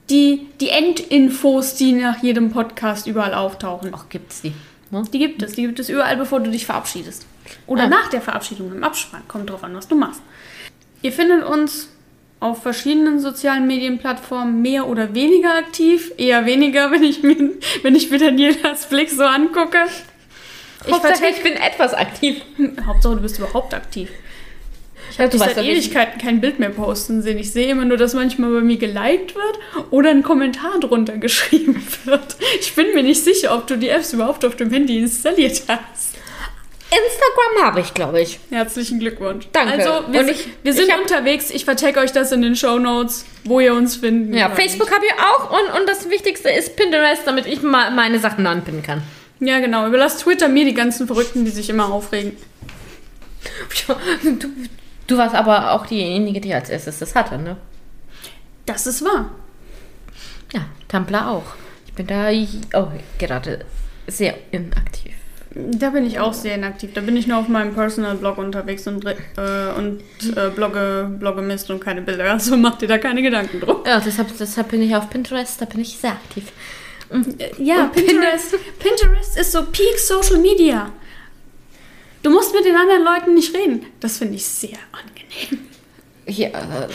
die, die Endinfos, die nach jedem Podcast überall auftauchen. Ach, gibt's die. Ne? Die gibt es. Die gibt es überall, bevor du dich verabschiedest. Oder Ah. nach der Verabschiedung im Abspann. Kommt drauf an, was du machst. Ihr findet uns auf verschiedenen sozialen Medienplattformen mehr oder weniger aktiv. Eher weniger, wenn ich mir, wenn ich mir Danielas Blick so angucke. Ich Hauptsache, ich bin etwas aktiv. Hauptsache, du bist überhaupt aktiv. Ich seit ja, ich- Ewigkeiten kein Bild mehr posten sehen. Ich sehe immer nur, dass manchmal bei mir geliked wird oder ein Kommentar drunter geschrieben wird. Ich bin mir nicht sicher, ob du die Apps überhaupt auf dem Handy installiert hast. Instagram habe ich, glaube ich. Herzlichen Glückwunsch. Danke. Also, wir, ich- wir sind hab- unterwegs. Ich vertecke euch das in den Show Notes, wo ihr uns finden Ja, könnt. Facebook habe ich auch und, und das Wichtigste ist Pinterest, damit ich mal meine Sachen anpinnen kann. Ja, genau. Überlasst Twitter mir die ganzen Verrückten, die sich immer aufregen. Du, du warst aber auch diejenige, die als erstes das hatte, ne? Das ist wahr. Ja, Tumblr auch. Ich bin da oh, gerade sehr inaktiv. Da bin ich auch sehr inaktiv. Da bin ich nur auf meinem Personal Blog unterwegs und, äh, und äh, blogge, blogge Mist und keine Bilder. Also macht ihr da keine Gedanken drum. Ja, deshalb, deshalb bin ich auf Pinterest, da bin ich sehr aktiv. Äh, Ja, Und Pinterest. Pinterest ist so Peak Social Media. Du musst mit den anderen Leuten nicht reden. Das finde ich sehr angenehm. hier, äh,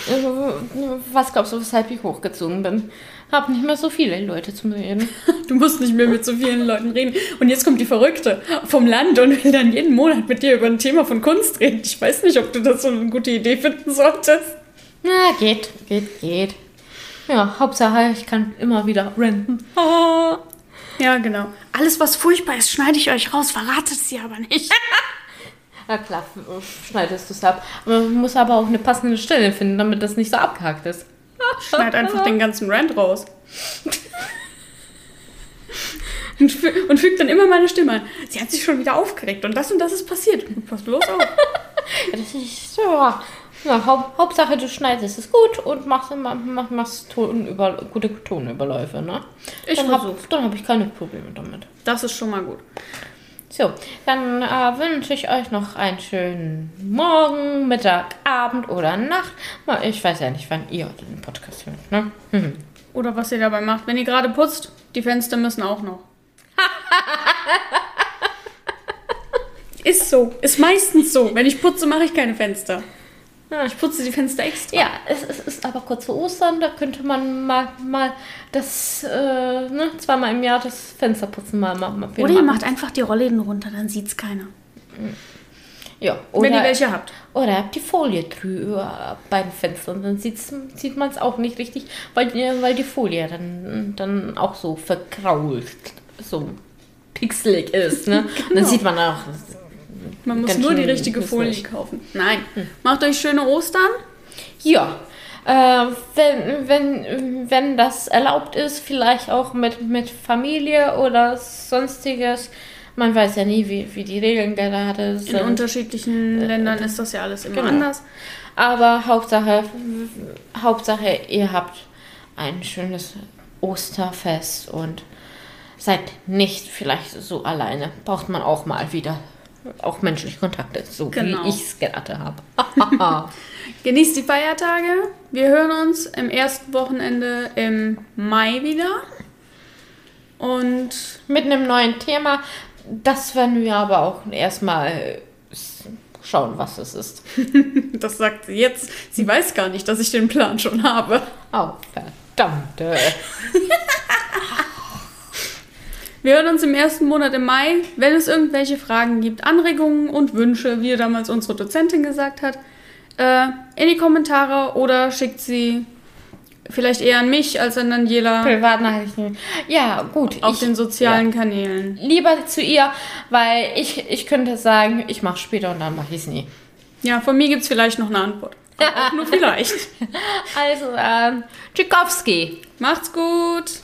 was glaubst du, weshalb ich hochgezogen bin? Hab nicht mehr so viele Leute zum Reden. Du musst nicht mehr mit so vielen Leuten reden. Und jetzt kommt die Verrückte vom Land und will dann jeden Monat mit dir über ein Thema von Kunst reden. Ich weiß nicht, ob du das so eine gute Idee finden solltest. Na, geht, geht, geht. Ja, Hauptsache, ich kann immer wieder renten. Ja, genau. Alles, was furchtbar ist, schneide ich euch raus, verratet sie aber nicht. Na klar, schneidest du es ab. Aber man muss aber auch eine passende Stelle finden, damit das nicht so abgehakt ist. Schneid einfach den ganzen Rant raus. Und, fü und fügt dann immer meine Stimme an. Sie hat sich schon wieder aufgeregt und das und das ist passiert. Pass bloß auf. Ja, das ist so. Ja, Haupt, Hauptsache, du schneidest es gut und machst, mach, machst Tonüber, gute Tonüberläufe, ne? Ich dann habe dann hab ich keine Probleme damit. Das ist schon mal gut. So, dann äh, wünsche ich euch noch einen schönen Morgen, Mittag, Abend oder Nacht. Ich weiß ja nicht, wann ihr den Podcast hört, ne? Mhm. Oder was ihr dabei macht. Wenn ihr gerade putzt, die Fenster müssen auch noch. ist so. Ist meistens so. Wenn ich putze, mache ich keine Fenster. Ja, Ich putze die Fenster extra. Ja, es, es ist aber kurz vor Ostern, da könnte man mal, mal das, äh, ne, zweimal im Jahr das Fensterputzen mal machen. Oder ihr macht einfach die Rollläden runter, dann sieht's keiner. Ja, oder, Wenn ihr welche habt. oder ihr habt die Folie drüber bei den Fenstern, dann sieht's, sieht man es auch nicht richtig, weil, weil die Folie dann, dann auch so verkrault, so pixelig ist. Ne? Und dann sieht man auch. Man muss nur die richtige Folie knifflig. kaufen. Nein. Macht euch schöne Ostern. Ja, äh, wenn, wenn, wenn das erlaubt ist, vielleicht auch mit, mit Familie oder sonstiges. Man weiß ja nie, wie, wie die Regeln gerade In sind. unterschiedlichen Ländern ist das ja alles immer Genau. anders. Aber Hauptsache, Hauptsache, ihr habt ein schönes Osterfest und seid nicht vielleicht so alleine. Braucht man auch mal wieder. Auch menschliche Kontakte, so Genau. wie ich es gerade habe. Genießt die Feiertage. Wir hören uns im ersten Wochenende im Mai wieder. Und Mit einem neuen Thema. Das werden wir aber auch erstmal schauen, was es ist. das sagt sie jetzt. Sie weiß gar nicht, dass ich den Plan schon habe. Oh, verdammte. Wir hören uns im ersten Monat im Mai. Wenn es irgendwelche Fragen gibt, Anregungen und Wünsche, wie damals unsere Dozentin gesagt hat, äh, in die Kommentare oder schickt sie vielleicht eher an mich als an Daniela Privatnachrichten. Ja, gut. auf ich, den sozialen Kanälen. ja, lieber zu ihr, weil ich, ich könnte sagen, ich mache später und dann mache ich es nie. Ja, von mir gibt es vielleicht noch eine Antwort. Nur vielleicht. Also, ähm, Tschikowski. Macht's gut!